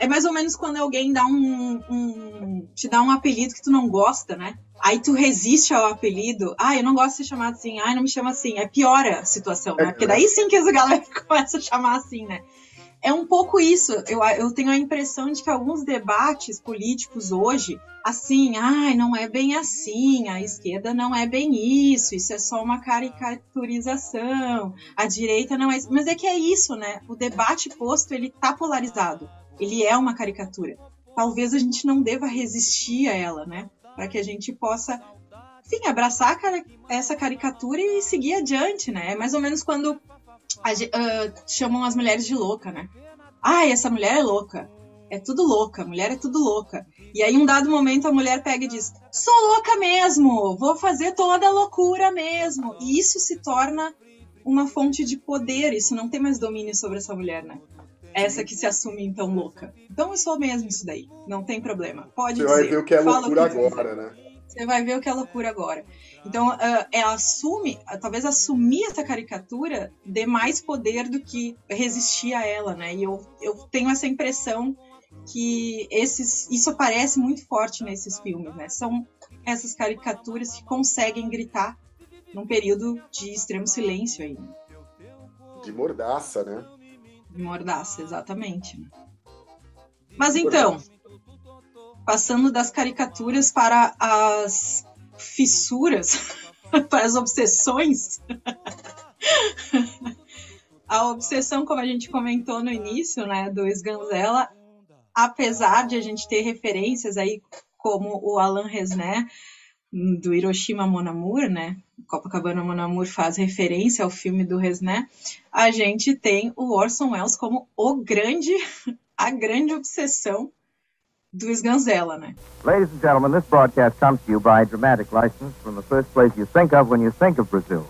é mais ou menos quando alguém dá um, um, te dá um apelido que tu não gosta, né? Aí tu resiste ao apelido. Ah, eu não gosto de ser chamado assim. Ah, não me chama assim. É piora a situação, né? Porque daí sim que as galera começa a chamar assim, né? É um pouco isso. Eu, eu tenho a impressão de que alguns debates políticos hoje, assim, ai, não é bem assim, a esquerda não é bem isso, isso é só uma caricaturização, a direita não é isso. Mas é que é isso, né? O debate posto, ele tá polarizado ele é uma caricatura. Talvez a gente não deva resistir a ela, né? Para que a gente possa, enfim, abraçar essa caricatura e seguir adiante, né? É mais ou menos quando a, uh, chamam as mulheres de louca, né? Ai, essa mulher é louca. É tudo louca, mulher é tudo louca. E aí, um dado momento, a mulher pega e diz: Sou louca mesmo, vou fazer toda a loucura mesmo. E isso se torna uma fonte de poder, isso não tem mais domínio sobre essa mulher, né? Essa que se assume então louca. Então eu sou mesmo isso daí, não tem problema. Pode Você dizer. vai ver o que é loucura agora, né? Você vai ver o que é loucura agora. Então, uh, ela assume, talvez assumir essa caricatura dê mais poder do que resistir a ela, né? E eu, eu tenho essa impressão que esses, isso aparece muito forte nesses filmes, né? São essas caricaturas que conseguem gritar num período de extremo silêncio ainda. De mordaça, né? Mordaça, exatamente. Mas então, passando das caricaturas para as fissuras, para as obsessões. a obsessão, como a gente comentou no início, né, do Sganzella, apesar de a gente ter referências aí como o Alan Resné do Hiroshima Mon Amour, né? Copacabana Mon Amour faz referência ao filme do Resné. A gente tem o Orson Welles como o grande, a grande obsessão do Sganzella, né? Ladies and gentlemen, this broadcast comes to you by dramatic license from the first place you think of when you think of Brazil.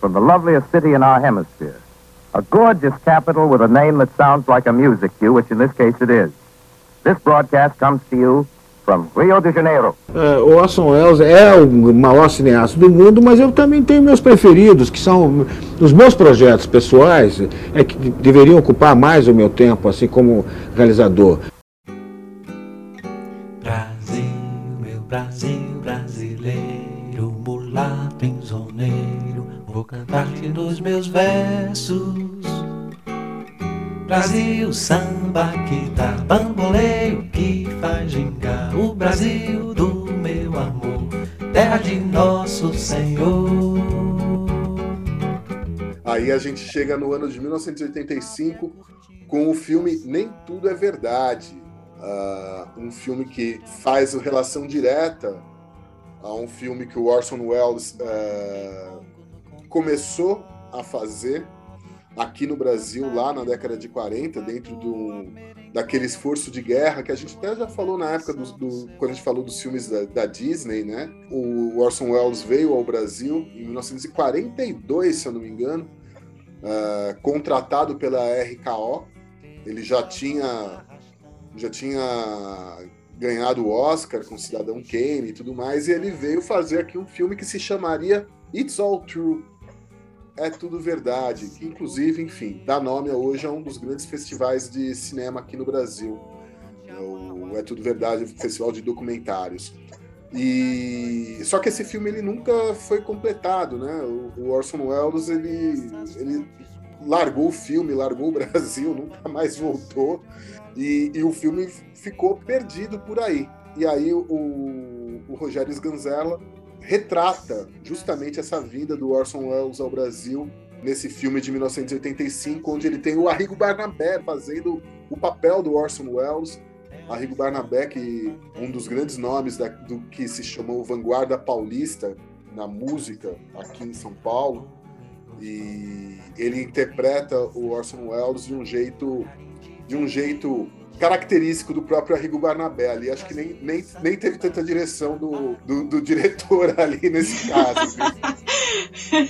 From the loveliest city in our hemisphere. A gorgeous capital with a name that sounds like a music cue, which in this case it is. This broadcast comes to you from Rio de Janeiro. O Orson Welles é o maior cineasta do mundo, mas eu também tenho meus preferidos, que são os meus projetos pessoais, é que deveriam ocupar mais o meu tempo, assim como realizador. Brasil, meu Brasil brasileiro, mulato insoneiro, vou cantar-te nos meus versos. Brasil, samba que dá bamboleio, que faz gingar o Brasil do meu amor, terra de nosso Senhor. Aí a gente chega no ano de 1985 com o filme Nem Tudo é Verdade, uh, um filme que faz relação direta a um filme que o Orson Welles uh, começou a fazer aqui no Brasil, lá na década de 40, dentro do, daquele esforço de guerra que a gente até já falou na época do, do quando a gente falou dos filmes da, da, Disney, né? O Orson Welles veio ao Brasil em 1942, se eu não me engano, uh, contratado pela RKO. Ele já tinha já tinha ganhado o Oscar com Cidadão Kane e tudo mais, e ele veio fazer aqui um filme que se chamaria It's All True, é Tudo Verdade, que inclusive, enfim, dá nome hoje a um dos grandes festivais de cinema aqui no Brasil. É o É Tudo Verdade, festival de documentários. E só que esse filme ele nunca foi completado, né? O Orson Welles ele, ele largou o filme, largou o Brasil, nunca mais voltou e, e o filme ficou perdido por aí. E aí o, o Rogério Sganzella retrata justamente essa vinda do Orson Welles ao Brasil nesse filme de 1985, onde ele tem o Arrigo Barnabé fazendo o papel do Orson Welles. Arrigo Barnabé, que um dos grandes nomes da, do que se chamou vanguarda paulista na música aqui em São Paulo, e ele interpreta o Orson Welles de um jeito de um jeito característico do próprio Arrigo Barnabé ali. Acho que nem, nem, nem teve tanta direção do, do, do diretor ali nesse caso.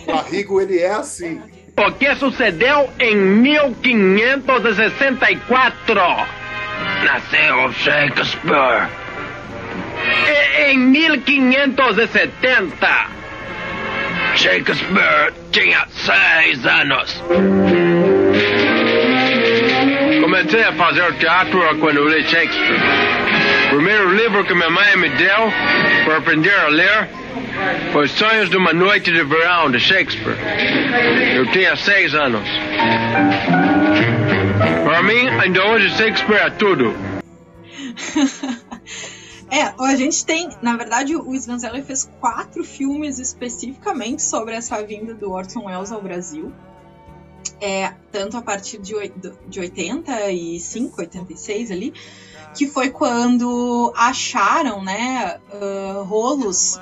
o Arrigo, ele é assim. O que sucedeu em 1564? Nasceu Shakespeare. E, em 1570, Shakespeare tinha seis anos. Comecei a fazer teatro quando eu li Shakespeare. O primeiro livro que minha mãe me deu para aprender a ler foi Sonhos de uma Noite de Verão, de Shakespeare. Eu tinha seis anos. Para mim, ainda hoje, Shakespeare é tudo. É, a gente tem, na verdade, o Svanzelli fez quatro filmes especificamente sobre essa vinda do Orson Welles ao Brasil é, tanto a partir de, de 85, 86 ali, que foi quando acharam, né, uh, rolos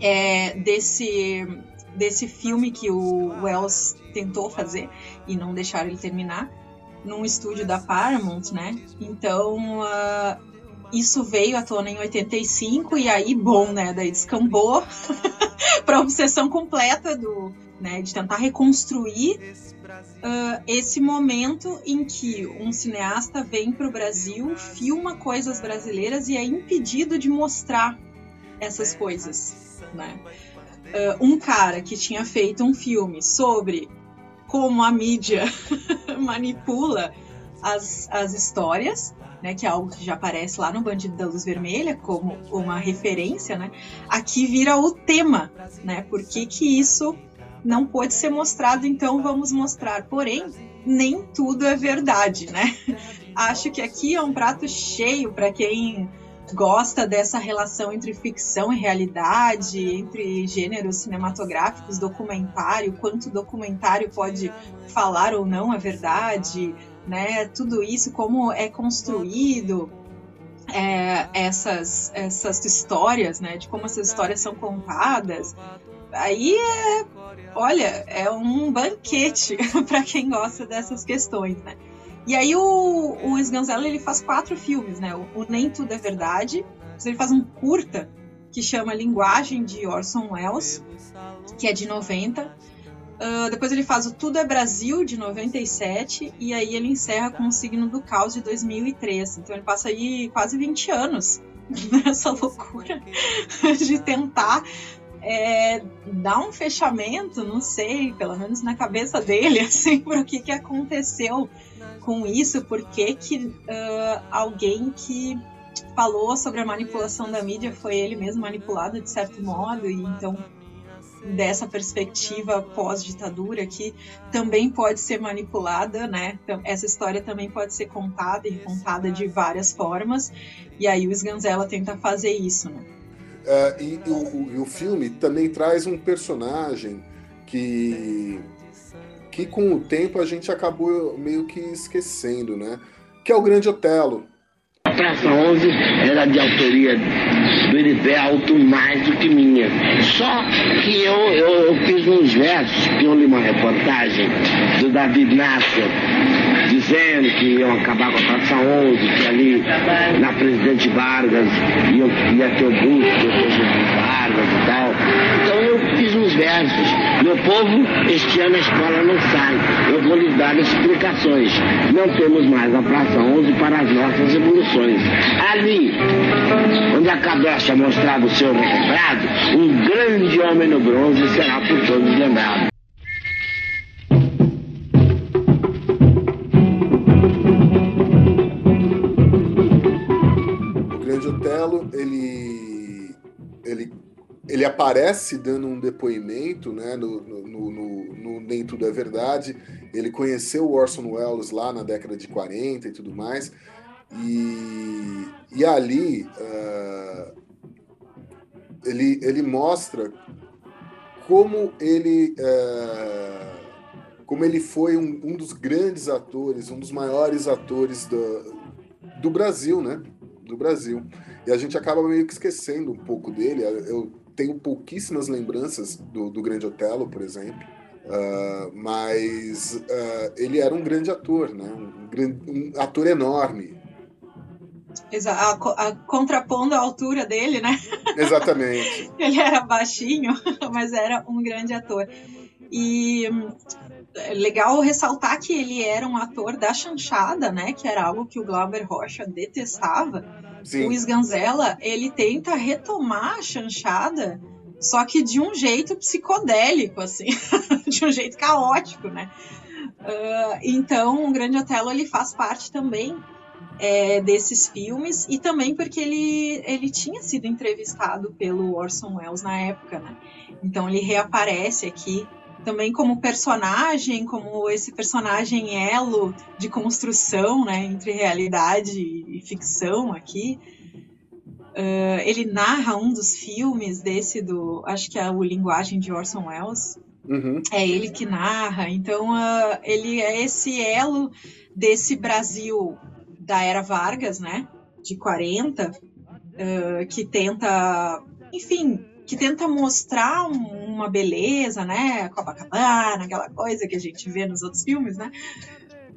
é, desse, desse filme que o Wells tentou fazer e não deixaram ele terminar, num estúdio da Paramount, né? Então, uh, isso veio à tona em 85 e aí, bom, né? Daí descambou para obsessão completa do, né, de tentar reconstruir uh, esse momento em que um cineasta vem para o Brasil, filma coisas brasileiras e é impedido de mostrar essas coisas. Né? Uh, um cara que tinha feito um filme sobre como a mídia manipula as, as histórias, né, que é algo que já aparece lá no Bandido da Luz Vermelha como uma referência, né, aqui vira o tema, né, por que que isso não pôde ser mostrado, então vamos mostrar. Porém, nem tudo é verdade, né? Acho que aqui é um prato cheio para quem gosta dessa relação entre ficção e realidade, entre gêneros cinematográficos, documentário, quanto documentário pode falar ou não a verdade, né? Tudo isso, como é construído. É, essas, essas histórias, né, de como essas histórias são contadas, aí é, olha, é um banquete para quem gosta dessas questões, né? E aí o, o Sganzella, ele faz quatro filmes, né? O, o Nem Tudo é Verdade, ele faz um curta que chama Linguagem de Orson Welles, que é de 90. Uh, ah, depois ele faz o Tudo é Brasil, de 97, e aí ele encerra com o Signo do Caos, de 2003. Então ele passa aí quase 20 anos nessa loucura de tentar é, dar um fechamento, não sei, pelo menos na cabeça dele, assim, para o que, que aconteceu com isso, por que, que uh, alguém que falou sobre a manipulação da mídia foi ele mesmo manipulado de certo modo, e então dessa perspectiva pós-ditadura que também pode ser manipulada, né? Essa história também pode ser contada e contada de várias formas, e aí o Sganzella tenta fazer isso, né? Uh, e, e, o, e, o, filme também traz um personagem que, que com o tempo a gente acabou meio que esquecendo, né? Que é o Grande Otelo. A Praça 11 era de autoria do Heriberto mais do que minha. Só que eu, eu, eu fiz uns versos, que eu li uma reportagem do David Nasser, dizendo que iam acabar com a Praça 11, que ali na Presidente Vargas ia, ia ter o busto do Vargas e tal. Então eu fiz uns versos. Meu povo, este ano a escola não sai. Eu vou lhes dar explicações. Não temos mais a Praça 11 para as nossas evoluções. Ali, onde a cabeça mostrava o seu requebrado, um grande homem no bronze será por todos lembrado. Ele, ele, ele aparece dando um depoimento né, no, no, no, no Nem Tudo é Verdade. Ele conheceu o Orson Welles lá na década de 40 e tudo mais. E, e ali uh, ele, ele mostra como ele, uh, como ele foi um, um, dos grandes atores, um dos maiores atores do, do Brasil, né? Do Brasil. E a gente acaba meio que esquecendo um pouco dele. Eu tenho pouquíssimas lembranças do, do Grande Otelo, por exemplo. Uh, mas uh, ele era um grande ator, né? um, um ator enorme, Exato, a, a, contrapondo a altura dele, né? Exatamente. ele era baixinho, mas era um grande ator. E é legal ressaltar que ele era um ator da chanchada, né? Que era algo que o Glauber Rocha detestava. Sim. O Sganzella, ele tenta retomar a chanchada, só que de um jeito psicodélico, assim, de um jeito caótico, né? Uh, então, o Grande Otelo ele faz parte também é, desses filmes e também porque ele, ele tinha sido entrevistado pelo Orson Welles na época, né? Então ele reaparece aqui também como personagem, como esse personagem elo de construção, né, entre realidade e ficção aqui. Uh, ele narra um dos filmes desse do, acho que é o Linguagem de Orson Welles. Uhum. É ele que narra. Então uh, ele é esse elo desse Brasil da era Vargas, né? De 40, uh, que tenta, enfim, que tenta mostrar um, uma beleza, né? Copacabana, aquela coisa que a gente vê nos outros filmes, né?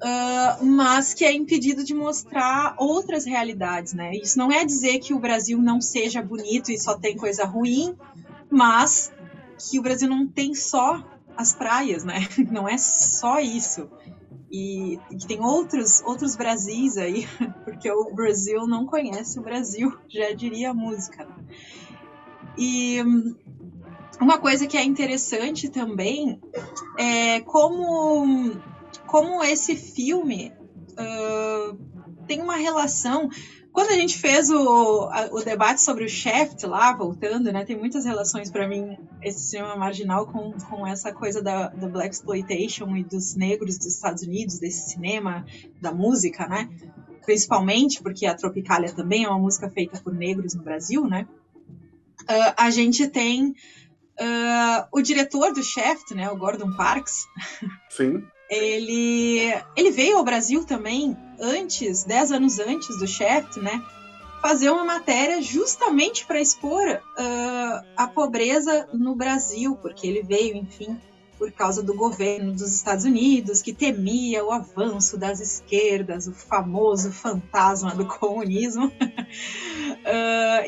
Uh, mas que é impedido de mostrar outras realidades, né? Isso não é dizer que o Brasil não seja bonito e só tem coisa ruim, mas que o Brasil não tem só as praias, né? Não é só isso e que tem outros outros Brasis aí, porque o Brasil não conhece o Brasil, já diria a música. E uma coisa que é interessante também é como como esse filme uh, tem uma relação quando a gente fez o, o debate sobre o Shaft lá, voltando, né, tem muitas relações para mim esse cinema marginal com, com essa coisa da, da Black Exploitation e dos negros dos Estados Unidos, desse cinema, da música, né? Principalmente porque a Tropicália também é uma música feita por negros no Brasil, né? Uh, a gente tem uh, o diretor do Shaft, né, o Gordon Parks. Sim. ele, ele veio ao Brasil também antes, dez anos antes do Shaft, né? Fazer uma matéria justamente para expor uh, a pobreza no Brasil, porque ele veio, enfim, por causa do governo dos Estados Unidos, que temia o avanço das esquerdas, o famoso fantasma do comunismo. uh,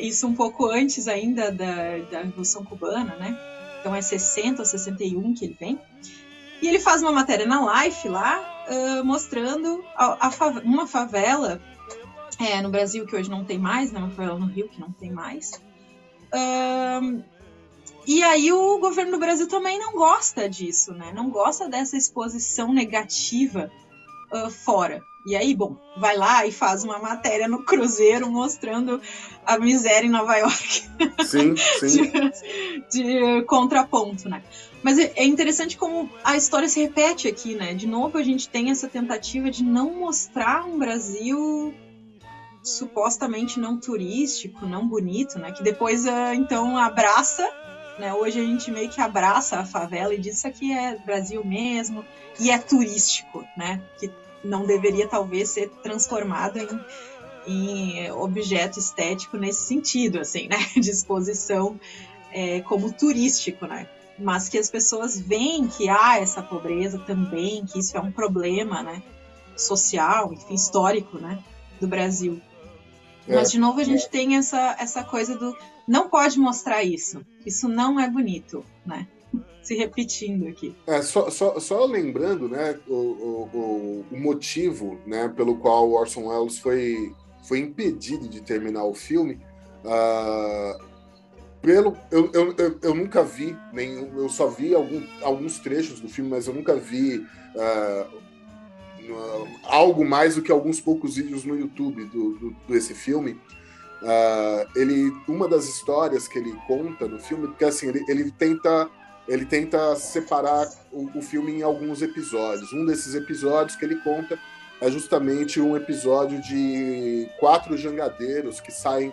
isso um pouco antes ainda da, da Revolução Cubana, né? Então é 60 ou 61 que ele vem. E ele faz uma matéria na Life lá, uh, mostrando a, a uma favela é, no Brasil que hoje não tem mais, né? Uma favela no Rio que não tem mais. Uh, e aí o governo do Brasil também não gosta disso, né? Não gosta dessa exposição negativa uh, fora. E aí, bom, vai lá e faz uma matéria no Cruzeiro mostrando a miséria em Nova York. Sim, sim. de, de contraponto, né? Mas é, é interessante como a história se repete aqui, né? De novo a gente tem essa tentativa de não mostrar um Brasil supostamente não turístico, não bonito, né? Que depois então abraça, né? Hoje a gente meio que abraça a favela e diz isso aqui é Brasil mesmo e é turístico, né? Que não deveria talvez ser transformado em em objeto estético nesse sentido, assim, né? De exposição é, como turístico, né? Mas que as pessoas veem que há essa pobreza também, que isso é um problema, né? Social, enfim, histórico, né? Do Brasil. É. Mas, de novo, a gente tem essa, essa coisa do não pode mostrar isso. Isso não é bonito, né? Se repetindo aqui. É, só, só, só lembrando, né, o, o, o motivo, né, pelo qual Orson Welles foi, foi impedido de terminar o filme. Uh, pelo eu, eu, eu, eu, nunca vi nenhum, eu só vi algum, alguns trechos do filme, mas eu nunca vi uh, algo mais do que alguns poucos vídeos no YouTube do, do desse filme. Uh, ele, uma das histórias que ele conta no filme, porque assim ele, ele tenta ele tenta separar o, o, filme em alguns episódios. Um desses episódios que ele conta é justamente um episódio de quatro jangadeiros que saem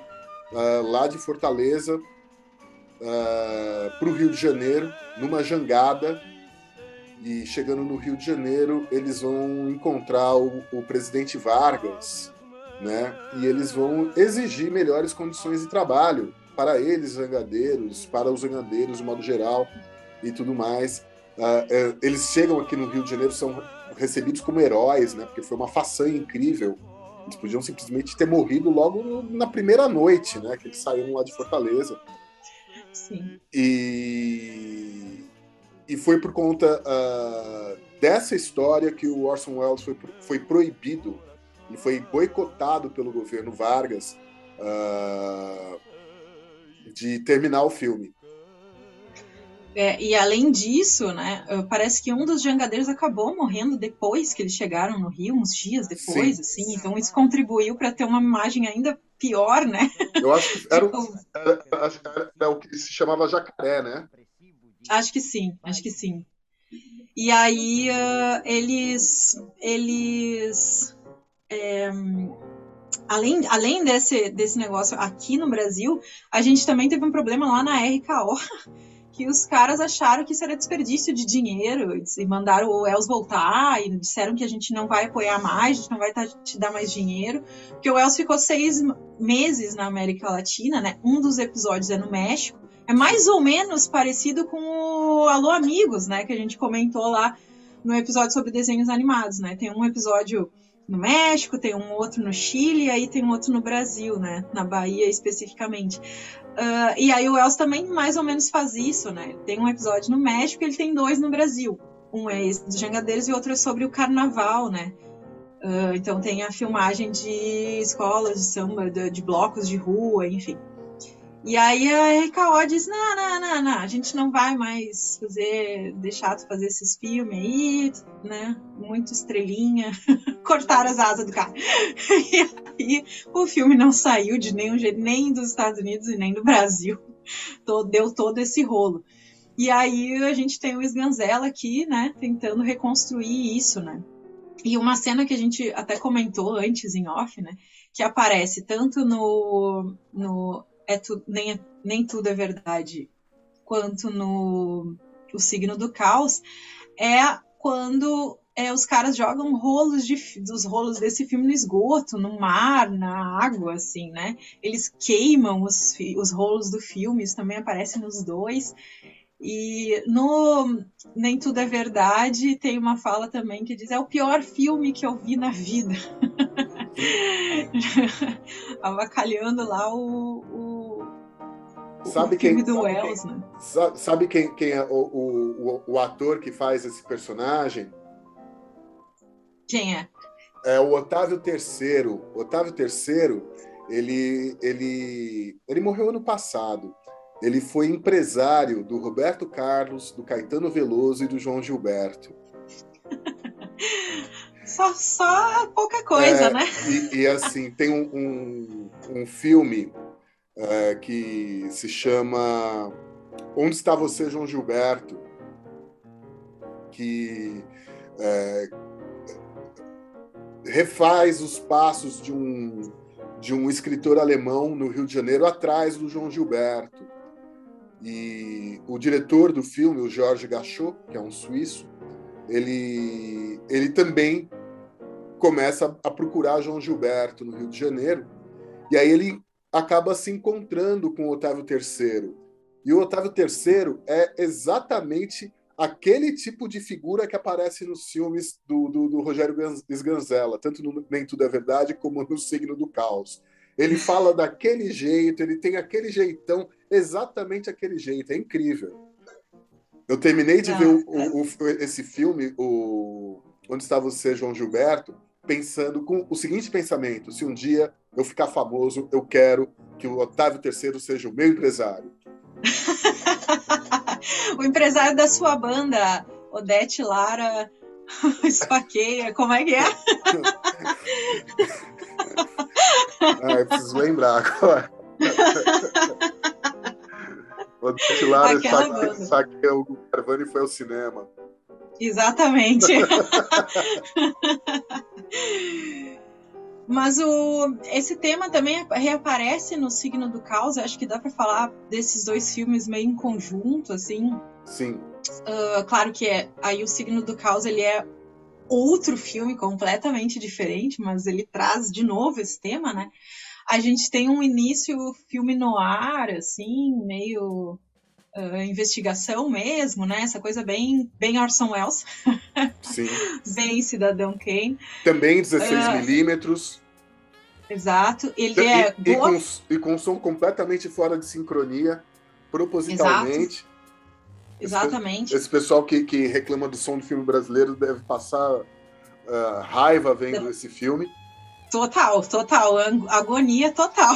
uh, lá de Fortaleza ah, para o Rio de Janeiro numa jangada e chegando no Rio de Janeiro eles vão encontrar o, o presidente Vargas, né? E eles vão exigir melhores condições de trabalho para eles zangadeiros, para os zangadeiros de modo geral e tudo mais. Uh, eles chegam aqui no Rio de Janeiro, são recebidos como heróis, né? Porque foi uma façanha incrível. Eles podiam simplesmente ter morrido logo no, na primeira noite, né? Que eles saíram lá de Fortaleza. Sim. E, e foi por conta uh, dessa história que o Orson Welles foi, foi proibido, e foi boicotado pelo governo Vargas uh, de terminar o filme. É, e além disso, né, parece que um dos jangadeiros acabou morrendo depois que eles chegaram no Rio, uns dias depois, Sim. assim. Então isso contribuiu para ter uma imagem ainda pior, né? Eu acho que era, era, era, era, o que se chamava jacaré, né? Acho que sim, acho que sim. E aí uh, eles, eles é, além, além desse, desse negócio aqui no Brasil, a gente também teve um problema lá na RKO que os caras acharam que isso era desperdício de dinheiro e mandaram o Els voltar e disseram que a gente não vai apoiar mais, a gente não vai te dar mais dinheiro, porque o Els ficou seis meses na América Latina, né? Um dos episódios é no México, é mais ou menos parecido com o Alô Amigos, né? Que a gente comentou lá no episódio sobre desenhos animados, né? Tem um episódio no México, tem um outro no Chile, e aí tem um outro no Brasil, né? Na Bahia especificamente. Uh, e aí o Els também mais ou menos faz isso, né? Ele tem um episódio no México e ele tem dois no Brasil. Um é esse dos Jangadeiros e outro é sobre o carnaval, né? Uh, então tem a filmagem de escolas de samba, de, de blocos de rua, enfim. E aí a RKO diz: não, não, não, não, a gente não vai mais fazer, deixar de fazer esses filmes aí, né? Muito estrelinha, cortar as asas do cara. E aí o filme não saiu de nenhum jeito, nem dos Estados Unidos e nem do Brasil. Deu todo esse rolo. E aí a gente tem o Sganzella aqui, né, tentando reconstruir isso, né? E uma cena que a gente até comentou antes em off, né? Que aparece tanto no, no é tu, nem, é, nem tudo é verdade, quanto no o signo do caos, é quando é, os caras jogam rolos de, dos rolos desse filme no esgoto, no mar, na água, assim, né? Eles queimam os, os rolos do filme, isso também aparece nos dois. E no Nem Tudo é Verdade tem uma fala também que diz: é o pior filme que eu vi na vida. Avacalhando lá o, o, sabe o filme quem, do sabe Wells, quem, né? Sabe quem, quem é o, o, o, ator que faz esse personagem? Quem é? É o Otávio Terceiro. Otávio Terceiro, ele, ele, ele morreu ano passado. Ele foi empresário do Roberto Carlos, do Caetano Veloso e do João Gilberto. só, só pouca coisa, é, né? E, e, assim, tem um, um, um filme é, que se chama Onde Está Você, João Gilberto? Que é, refaz os passos de um, de um escritor alemão no Rio de Janeiro atrás do João Gilberto. E o diretor do filme, o Georges Gachot, que é um suíço, ele, ele também começa a procurar João Gilberto no Rio de Janeiro, e aí ele acaba se encontrando com o Otávio III. E o Otávio III é exatamente aquele tipo de figura que aparece nos filmes do, do, do Rogério Sganzella, tanto no Nem Tudo é Verdade como no Signo do Caos. Ele fala daquele jeito, ele tem aquele jeitão, exatamente aquele jeito, é incrível. Eu terminei de ver o, o, o, esse filme, o Onde Está Você, João Gilberto, pensando com o seguinte pensamento: se um dia eu ficar famoso, eu quero que o Otávio III seja o meu empresário. o empresário da sua banda, Odete Lara Esfaqueia, como é que é? ah, eu preciso lembrar agora. Odete Lara Esfaqueia, o Carvani foi ao cinema. Exatamente. Mas o, esse tema também reaparece no Signo do Caos. Eu acho que dá para falar desses dois filmes meio em conjunto, assim. Sim. Uh, claro que é, aí o Signo do Caos ele é outro filme completamente diferente, mas ele traz de novo esse tema, né? A gente tem um início filme no ar, assim, meio uh, investigação mesmo, né? Essa coisa bem, bem Orson Welles. Sim. bem Cidadão Kane. Também 16 uh, milímetros. Exato. Ele e, é. E, com, e com som completamente fora de sincronia, propositalmente. Exato. Exatamente. Esse, esse pessoal que, que reclama do som do filme brasileiro deve passar uh, raiva vendo esse filme. Total, total, agonia total.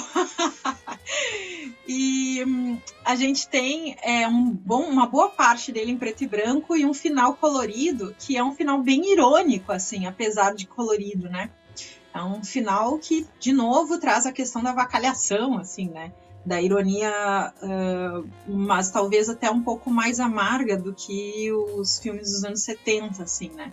e hum, a gente tem é, um bom, uma boa parte dele em preto e branco e um final colorido, que é um final bem irônico, assim, apesar de colorido, né? É um final que, de novo, traz a questão da vacalhação, assim, né? Da ironia, uh, mas talvez até um pouco mais amarga do que os filmes dos anos 70, assim, né?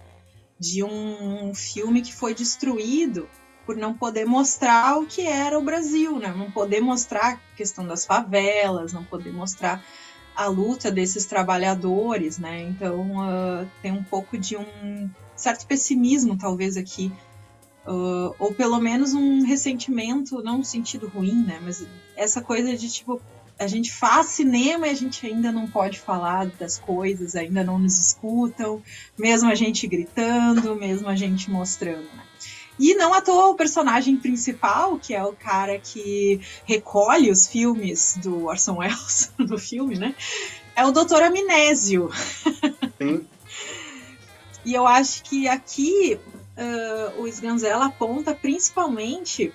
De um filme que foi destruído por não poder mostrar o que era o Brasil, né? Não poder mostrar a questão das favelas, não poder mostrar a luta desses trabalhadores, né? Então uh, tem um pouco de um certo pessimismo, talvez aqui Uh, ou pelo menos um ressentimento, não no sentido ruim, né? Mas essa coisa de tipo, a gente faz cinema e a gente ainda não pode falar das coisas, ainda não nos escutam, mesmo a gente gritando, mesmo a gente mostrando, né? E não à toa o personagem principal, que é o cara que recolhe os filmes do Orson Welles no filme, né? É o Doutor Amnésio. Sim. e eu acho que aqui uh, o Sganzella aponta principalmente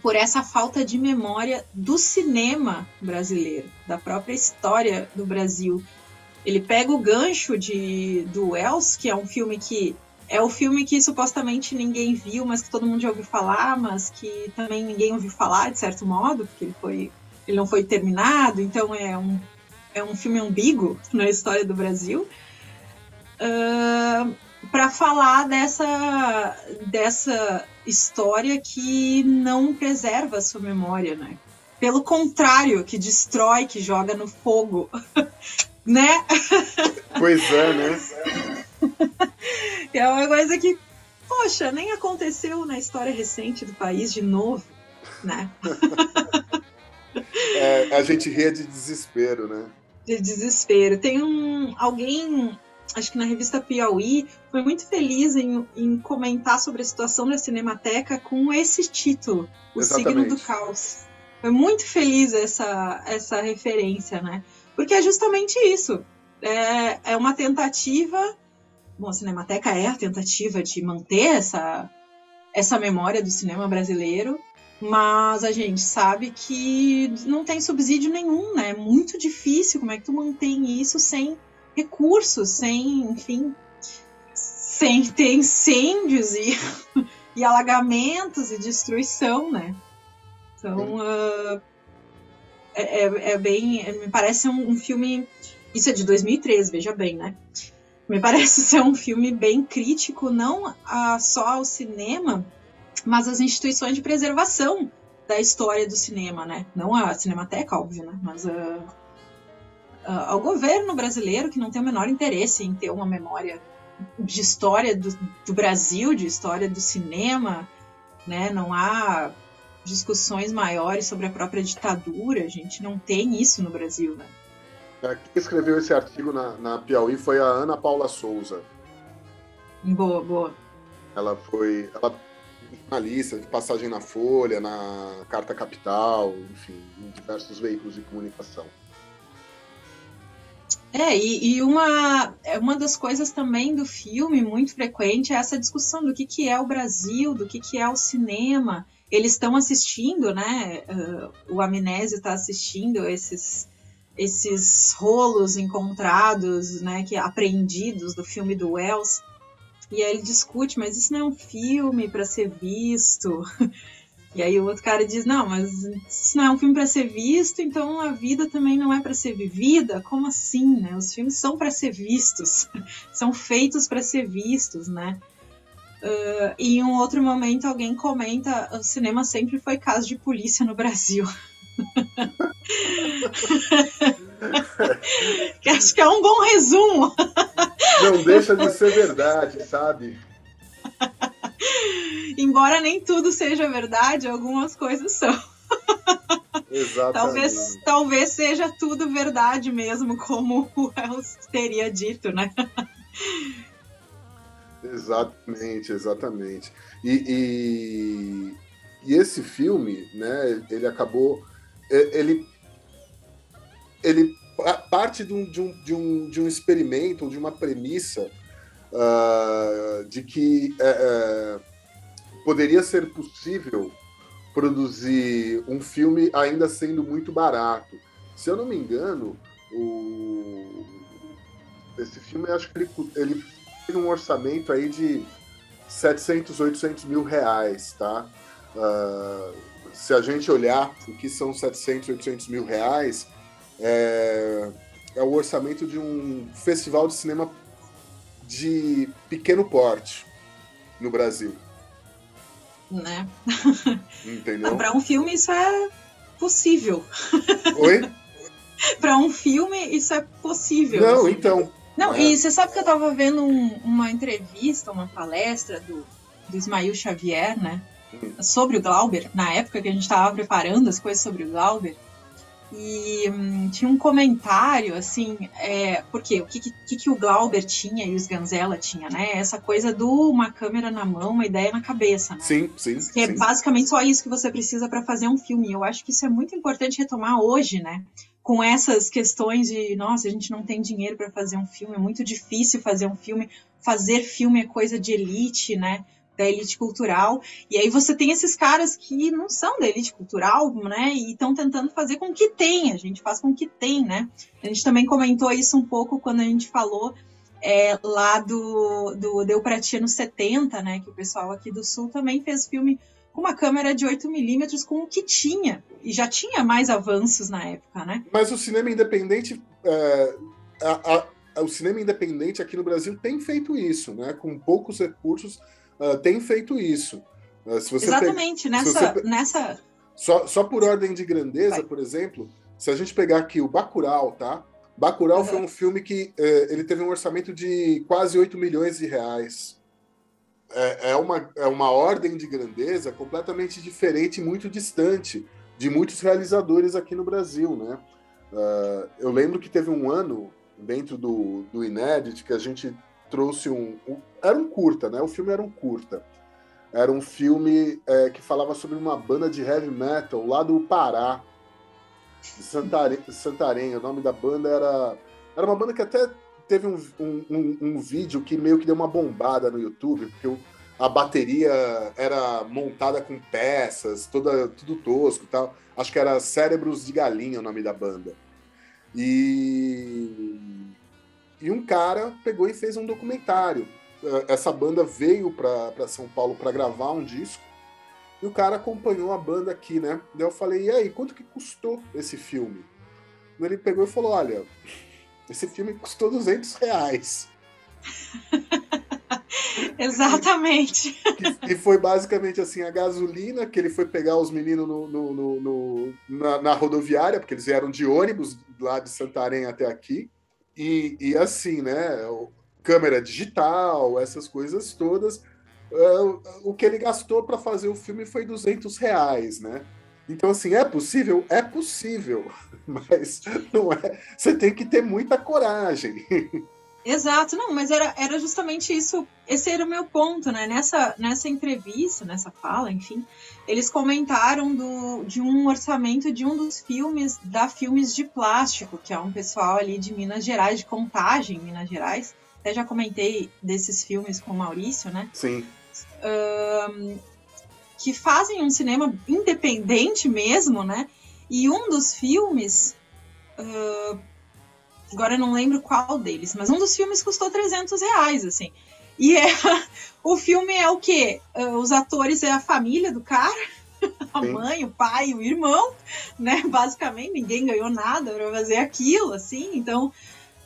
por essa falta de memória do cinema brasileiro, da própria história do Brasil. Ele pega o gancho de, do Wells, que é um filme que é o filme que supostamente ninguém viu, mas que todo mundo já ouviu falar, mas que também ninguém ouviu falar, de certo modo, porque ele, foi, ele não foi terminado, então é um, é um filme ambíguo na história do Brasil. Uh, para falar dessa, dessa história que não preserva a sua memória, né? Pelo contrário, que destrói, que joga no fogo, né? Pois é, né? é uma coisa que, poxa, nem aconteceu na história recente do país de novo, né? é, a gente ria de desespero, né? De desespero. Tem um alguém acho que na revista Piauí, foi muito feliz em, em comentar sobre a situação da Cinemateca com esse título, O Exatamente. Signo do Caos. Foi muito feliz essa, essa referência, né? Porque é justamente isso. É, é uma tentativa. Bom, a Cinemateca é a tentativa de manter essa, essa memória do cinema brasileiro, mas a gente sabe que não tem subsídio nenhum, né? É muito difícil. Como é que tu mantém isso sem recursos, sem, enfim, sem ter incêndios e, e alagamentos e destruição, né? Então, uh, é, é, bem. Me parece um, um, filme. Isso é de 2013, veja bem, né? Me parece ser um filme bem crítico, não a, só ao cinema, mas às instituições de preservação da história do cinema, né? Não a Cinemateca, óbvio, né? Mas uh, uh, ao governo brasileiro que não tem o menor interesse em ter uma memória de história do, do Brasil, de história do cinema, né? Não há discussões maiores sobre a própria ditadura. A gente não tem isso no Brasil, né? É, quem escreveu esse artigo na, na Piauí foi a Ana Paula Souza. Boa, boa. Ela foi ela jornalista de passagem na Folha, na Carta Capital, enfim, em diversos veículos de comunicação. É, e, e, uma, é uma das coisas também do filme muito frequente é essa discussão do que, que é o Brasil, do que, que é o cinema. Eles estão assistindo, né? Uh, o Amnésio está assistindo esses, esses rolos encontrados, né? Que apreendidos do filme do Wells. E aí ele discute, mas isso não é um filme para ser visto. E aí o outro cara diz: Não, mas isso não é um filme para ser visto, então a vida também não é para ser vivida? Como assim, né? Os filmes são para ser vistos, são feitos para ser vistos, né? Uh, e em um outro momento alguém comenta: o cinema sempre foi caso de polícia no Brasil. que acho que é um bom resumo. Não deixa de ser verdade, sabe? Embora nem tudo seja verdade, algumas coisas são. Exatamente. Talvez, talvez seja tudo verdade mesmo, como o Els teria dito, né? Exatamente, exatamente. E, e, e, esse filme, né, ele acabou. Ele, ele parte de um, de, um, de, um, de um experimento, de uma premissa uh, de que uh, poderia ser possível produzir um filme ainda sendo muito barato. Se eu não me engano, o... esse filme, acho que ele, ele tem um orçamento aí de 700, 800 mil reais, tá? Uh, se a gente olhar o que são 700, 800 mil reais, é, é o orçamento de um festival de cinema de pequeno porte no Brasil. Né? Entendeu? Para um filme isso é possível. Oi? Para um filme isso é possível. Não, assim. então. Não, é. e você sabe que eu tava vendo um, uma entrevista, uma palestra do, do Ismael Xavier, né? Sobre o Glauber, na época que a gente estava preparando as coisas sobre o Glauber. E hum, tinha um comentário, assim, é, porque o que, que, que o Glauber tinha e os Ganzella tinha, né? Essa coisa do uma câmera na mão, uma ideia na cabeça, né? Sim, sim. Que é sim. basicamente só isso que você precisa para fazer um filme. Eu acho que isso é muito importante retomar hoje, né? Com essas questões de, nossa, a gente não tem dinheiro para fazer um filme, é muito difícil fazer um filme. Fazer filme é coisa de elite, né? Da elite cultural. E aí você tem esses caras que não são da elite cultural, né? E estão tentando fazer com que tem, a gente faz com que tem, né? A gente também comentou isso um pouco quando a gente falou é, lá do, do Deu Pra Tia no 70, né? Que o pessoal aqui do Sul também fez filme com uma câmera de 8mm com o que tinha. E já tinha mais avanços na época, né? Mas o cinema independente. É, a, a, o cinema independente aqui no Brasil tem feito isso, né? Com poucos recursos uh, tem feito isso. Uh, se você Exatamente, pega, nessa, você... nessa. Só, só por ordem de grandeza, Vai. por exemplo, se a gente pegar aqui o Bacurau, tá? Bacurau uhum. foi um filme que uh, ele teve um orçamento de quase 8 milhões de reais. É, é, uma, é uma ordem de grandeza completamente diferente, muito distante de muitos realizadores aqui no Brasil, né? Uh, eu lembro que teve um ano dentro do, do Inédit que a gente trouxe um, um, Era um curta, né? O filme era um curta. Era um filme é, que falava sobre uma banda de heavy metal lá do Pará, de Santarém. Santarém. O nome da banda era. Era uma banda que até teve um, um, um vídeo que meio que deu uma bombada no YouTube, porque a bateria era montada com peças, toda, tudo tosco e tal. Acho que era Cérebros de Galinha o nome da banda. E e um cara pegou e fez um documentário. Eh, essa banda veio para São Paulo para gravar um disco. E o cara acompanhou a banda aqui, né? Daí eu falei, e aí, quanto que custou esse filme? Ele pegou e falou, olha, esse filme custou 200 reais. Exatamente. E foi basicamente assim, a gasolina que ele foi pegar os meninos no, no, no, no na, na, rodoviária, porque eles vieram de ônibus lá de Santarém até aqui. E, e assim, né? câmera digital, essas coisas todas. Uh, o que ele gastou para fazer o filme foi 200 reais, né? Então, assim, é possível? É possível, mas não é. Você tem que ter muita coragem. Exato, não, mas era, era justamente isso, esse era o meu ponto, né? Nessa, nessa entrevista, nessa fala, enfim, eles comentaram do, de um orçamento de um dos filmes da Filmes de Plástico, que é um pessoal ali de Minas Gerais, de Contagem, Minas Gerais. Até já comentei desses filmes com o Maurício, né? Sim. Um, que fazem um cinema independente mesmo, né? E um dos filmes. Uh, agora eu não lembro qual deles, mas um dos filmes custou 300 reais, assim. E é, o filme é o quê? Uh, os atores é a família do cara, a Sim. mãe, o pai, o irmão, né? Basicamente, ninguém ganhou nada para fazer aquilo, assim. Então,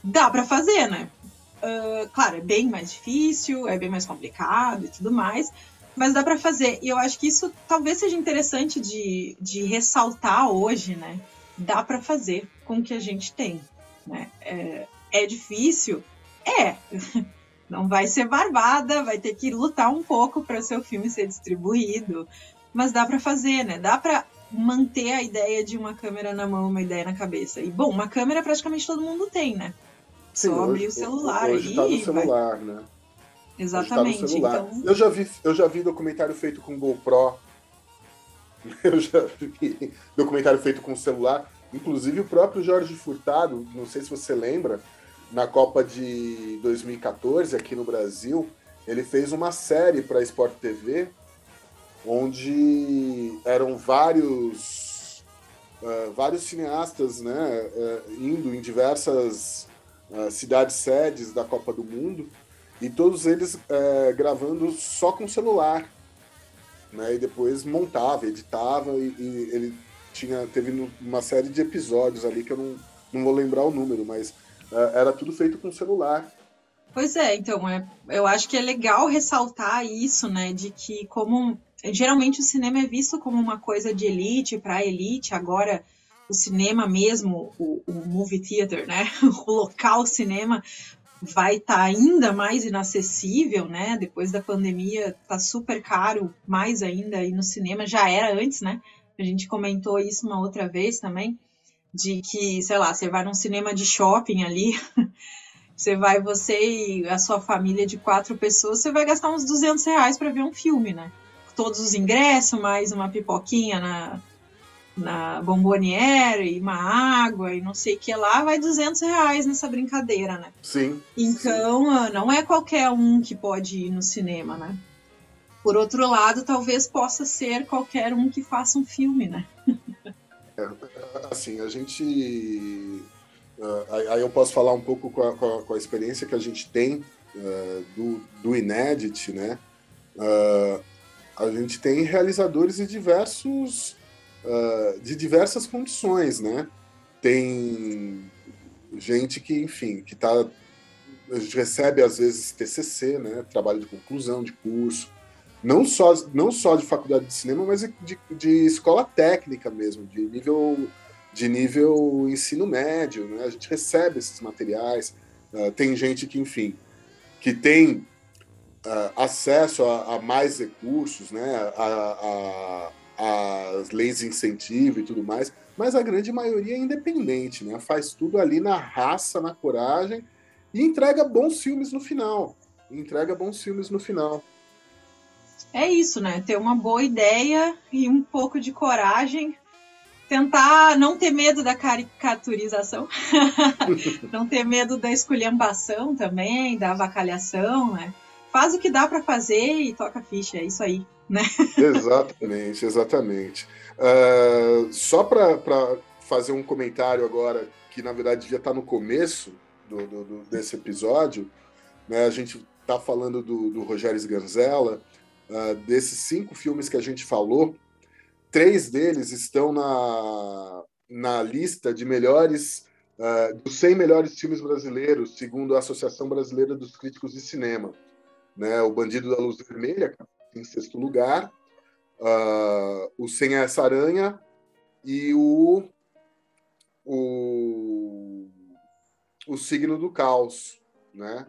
dá para fazer, né? Uh, claro, é bem mais difícil, é bem mais complicado e tudo mais, mas dá para fazer. E eu acho que isso talvez seja interessante de, de ressaltar hoje, né? Dá para fazer com o que a gente tem. Né? É, é difícil? É. Não vai ser barbada, vai ter que lutar um pouco para o seu filme ser distribuído. Mas dá para fazer, né? Dá para manter a ideia de uma câmera na mão, uma ideia na cabeça. E, bom, uma câmera praticamente todo mundo tem, né? Sim, Só abrir o celular hoje, tá no celular, vai... né? Exatamente. Tá celular. Então... Eu, já vi, eu já vi documentário feito com GoPro. Eu já vi documentário feito com celular. Inclusive o próprio Jorge Furtado, não sei se você lembra, na Copa de 2014 aqui no Brasil, ele fez uma série para Sport TV, onde eram vários uh, vários cineastas, né, uh, indo em diversas uh, cidades sedes da Copa do Mundo e todos eles gravando só com celular, né, e depois montava, editava e, e ele tinha teve uma série de episódios ali que eu não, não vou lembrar o número, mas é, era tudo feito com celular. Pois é, então, é, eu acho que é legal ressaltar isso, né, de que como geralmente o cinema é visto como uma coisa de elite para elite, agora o cinema mesmo, o, o, movie theater, né, o local cinema vai estar tá ainda mais inacessível, né, depois da pandemia tá super caro, mais ainda e no cinema já era antes, né, a gente comentou isso uma outra vez também, de que, sei lá, você vai num cinema de shopping ali, você vai você e a sua família de quatro pessoas, você vai gastar uns 200 reais para ver um filme, né? Todos os ingressos, mais uma pipoquinha na, na bomboniere, e uma água e não sei o que lá, vai 200 reais nessa brincadeira, né? Sim. Então, sim. Ah, não é qualquer um que pode ir no cinema, né? Por outro lado, talvez possa ser qualquer um que faça um filme, né? É, assim, a gente. Uh, aí eu posso falar um pouco com a, com a, com a experiência que a gente tem uh, do, do Inédit, né? Uh, a gente tem realizadores de diversos. de diversas condições, né? Tem gente que, enfim, que tá. A gente recebe às vezes TCC, né? Trabalho de conclusão de curso não só, não só de faculdade de cinema, mas de, de escola técnica mesmo, de nível, de nível ensino médio. Né? A gente recebe esses materiais. Uh, tem gente que, enfim, que tem uh, acesso a, a, mais recursos, né? a, a, as leis de incentivo e tudo mais, mas a grande maioria é independente, né? faz tudo ali na raça, na coragem e entrega bons filmes no final. entrega bons filmes no final é isso, né? Ter uma boa ideia e um pouco de coragem. Tentar não ter medo da caricaturização, não ter medo da esculhambação também, da avacalhação, né? Faz o que dá para fazer e toca ficha, é isso aí, né? exatamente, exatamente. Uh, só para fazer um comentário agora, que na verdade devia estar no começo do, do desse episódio, né? A gente está falando do, do Rogério Sganzella, uh, desses cinco filmes que a gente falou, três deles estão na, na lista de melhores, uh, dos 100 melhores filmes brasileiros, segundo a Associação Brasileira dos Críticos de Cinema. Né? O Bandido da Luz Vermelha, em sexto lugar, uh, o Sem Essa Aranha e o, o, o Signo do Caos, né?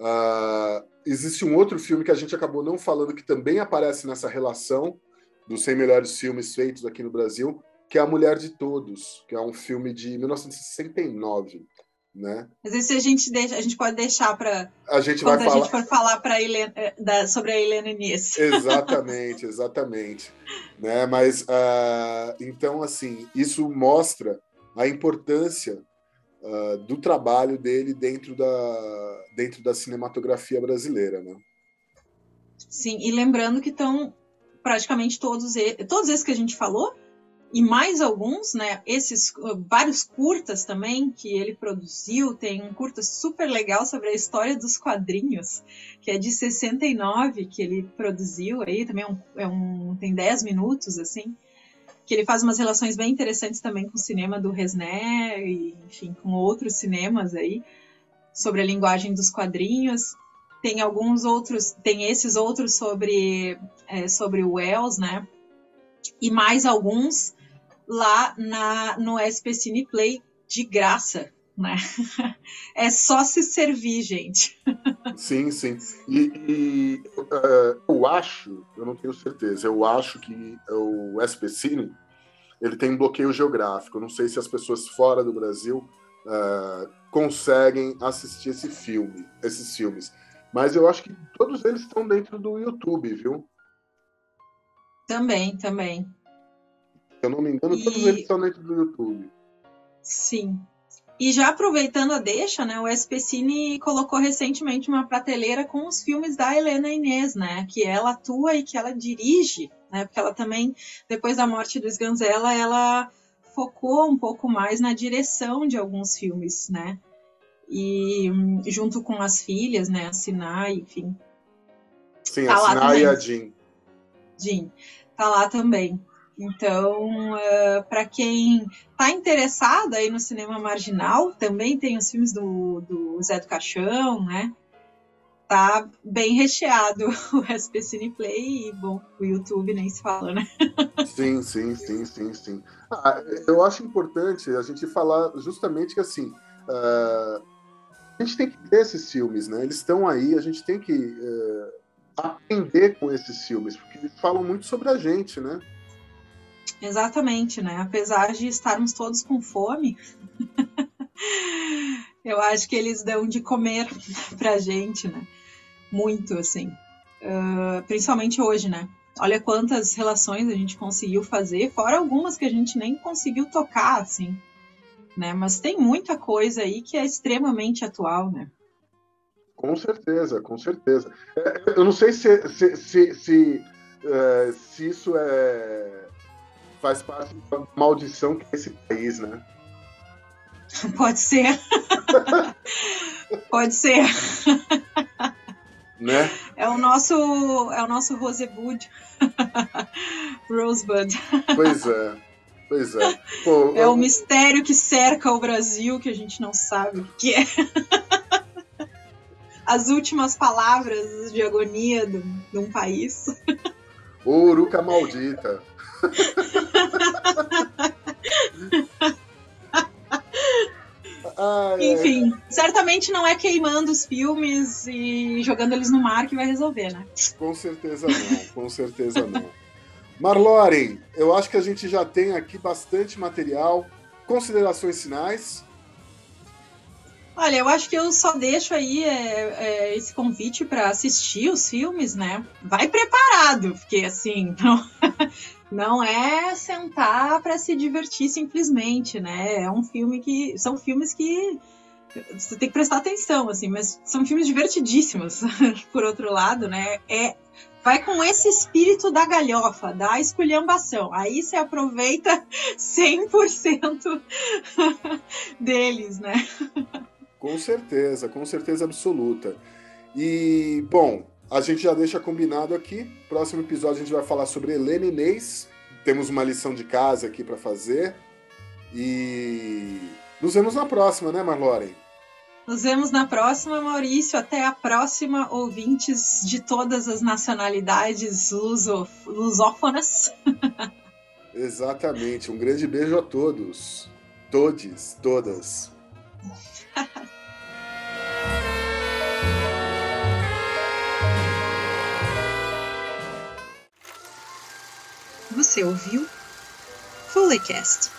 Uh, existe um outro filme que a gente acabou não falando que também aparece nessa relação dos 100 melhores filmes feitos aqui no Brasil, que é A Mulher de Todos, que é um filme de 1969 né? Mas esse a gente deixa, a gente pode deixar para a gente vai a falar... gente for falar para da, sobre a Helena Inês. Exatamente, exatamente, né? Mas uh, então assim isso mostra a importância uh, do trabalho dele dentro da dentro da cinematografia brasileira, né? Sim, e lembrando que estão praticamente todos todos esses que a gente falou e mais alguns, né? Esses uh, vários curtas também que ele produziu. Tem um curta super legal sobre a história dos quadrinhos, que é de 69, que ele produziu aí, também é um, é um tem 10 minutos, assim, que ele faz umas relações bem interessantes também com o cinema do Resné, e, enfim, com outros cinemas aí, sobre a linguagem dos quadrinhos. Tem alguns outros, tem esses outros sobre, é, sobre o Wells, né? E mais alguns lá na, no SP Play de graça, né? É só se servir, gente. Sim, sim. E, e uh, eu acho, eu não tenho certeza, eu acho que o SP Cine ele tem um bloqueio geográfico. Não sei se as pessoas fora do Brasil uh, conseguem assistir esse filme, esses filmes. Mas eu acho que todos eles estão dentro do YouTube, viu? Também, também. Se eu não me engano, e... todos eles estão dentro do YouTube. Sim. E já aproveitando a deixa, né, o SPCine colocou recentemente uma prateleira com os filmes da Helena Inês, né, que ela atua e que ela dirige, né, porque ela também, depois da morte do Sganzella, ela focou um pouco mais na direção de alguns filmes, né, e junto com as filhas, né, a Sinai, enfim. Sim, tá a Sinai e a Jean. Jean, tá lá também. Então, uh, eh, para quem está interessado aí no cinema marginal, também tem os filmes do, do Zé do Caixão, né? Tá bem recheado o SP Cineplay e, bom, o YouTube nem se fala, né? Sim, sim, sim, sim, sim. Ah, eu acho importante a gente falar justamente que, assim, uh, a gente tem que ver esses filmes, né? Eles estão aí, a gente tem que uh, aprender com esses filmes, porque eles falam muito sobre a gente, né? Exatamente, né? Apesar de estarmos todos com fome, eu acho que eles dão de comer pra gente, né? Muito, assim. Uh, principalmente hoje, né? Olha quantas relações a gente conseguiu fazer, fora algumas que a gente nem conseguiu tocar, assim. Né? Mas tem muita coisa aí que é extremamente atual, né? Com certeza, com certeza. É, eu não sei se, se, se, se, uh, se isso é faz parte da maldição que é esse país, né? Pode ser. Pode ser. Né? É o nosso, é o nosso Rosebud. Rosebud. Pois é. Pois é. Pô, é eu... o mistério que cerca o Brasil que a gente não sabe o que é. As últimas palavras de agonia de, de um país. Uruca maldita. Enfim, certamente não é queimando os filmes e jogando eles no mar que vai resolver, né? Com certeza não, com certeza não. Marloren, eu acho que a gente já tem aqui bastante material. Considerações finais? Olha, eu acho que eu só deixo aí é, é, esse convite para assistir os filmes, né? Vai preparado, porque assim, não, não é sentar para se divertir simplesmente, né? É um filme que são filmes que você tem que prestar atenção, assim, mas são filmes divertidíssimos. Por outro lado, né? É vai com esse espírito da galhofa, da esculhambação. Aí você aproveita 100% deles, né? Com certeza, com certeza absoluta. E, bom, a gente já deixa combinado aqui. Próximo episódio a gente vai falar sobre Helena Inês. Temos uma lição de casa aqui para fazer. E nos vemos na próxima, né, Marloren? Nos vemos na próxima, Maurício. Até a próxima, ouvintes de todas as nacionalidades luso lusófonas. Exatamente. Um grande beijo a todos. Todes, todas. Você ouviu? Foleycast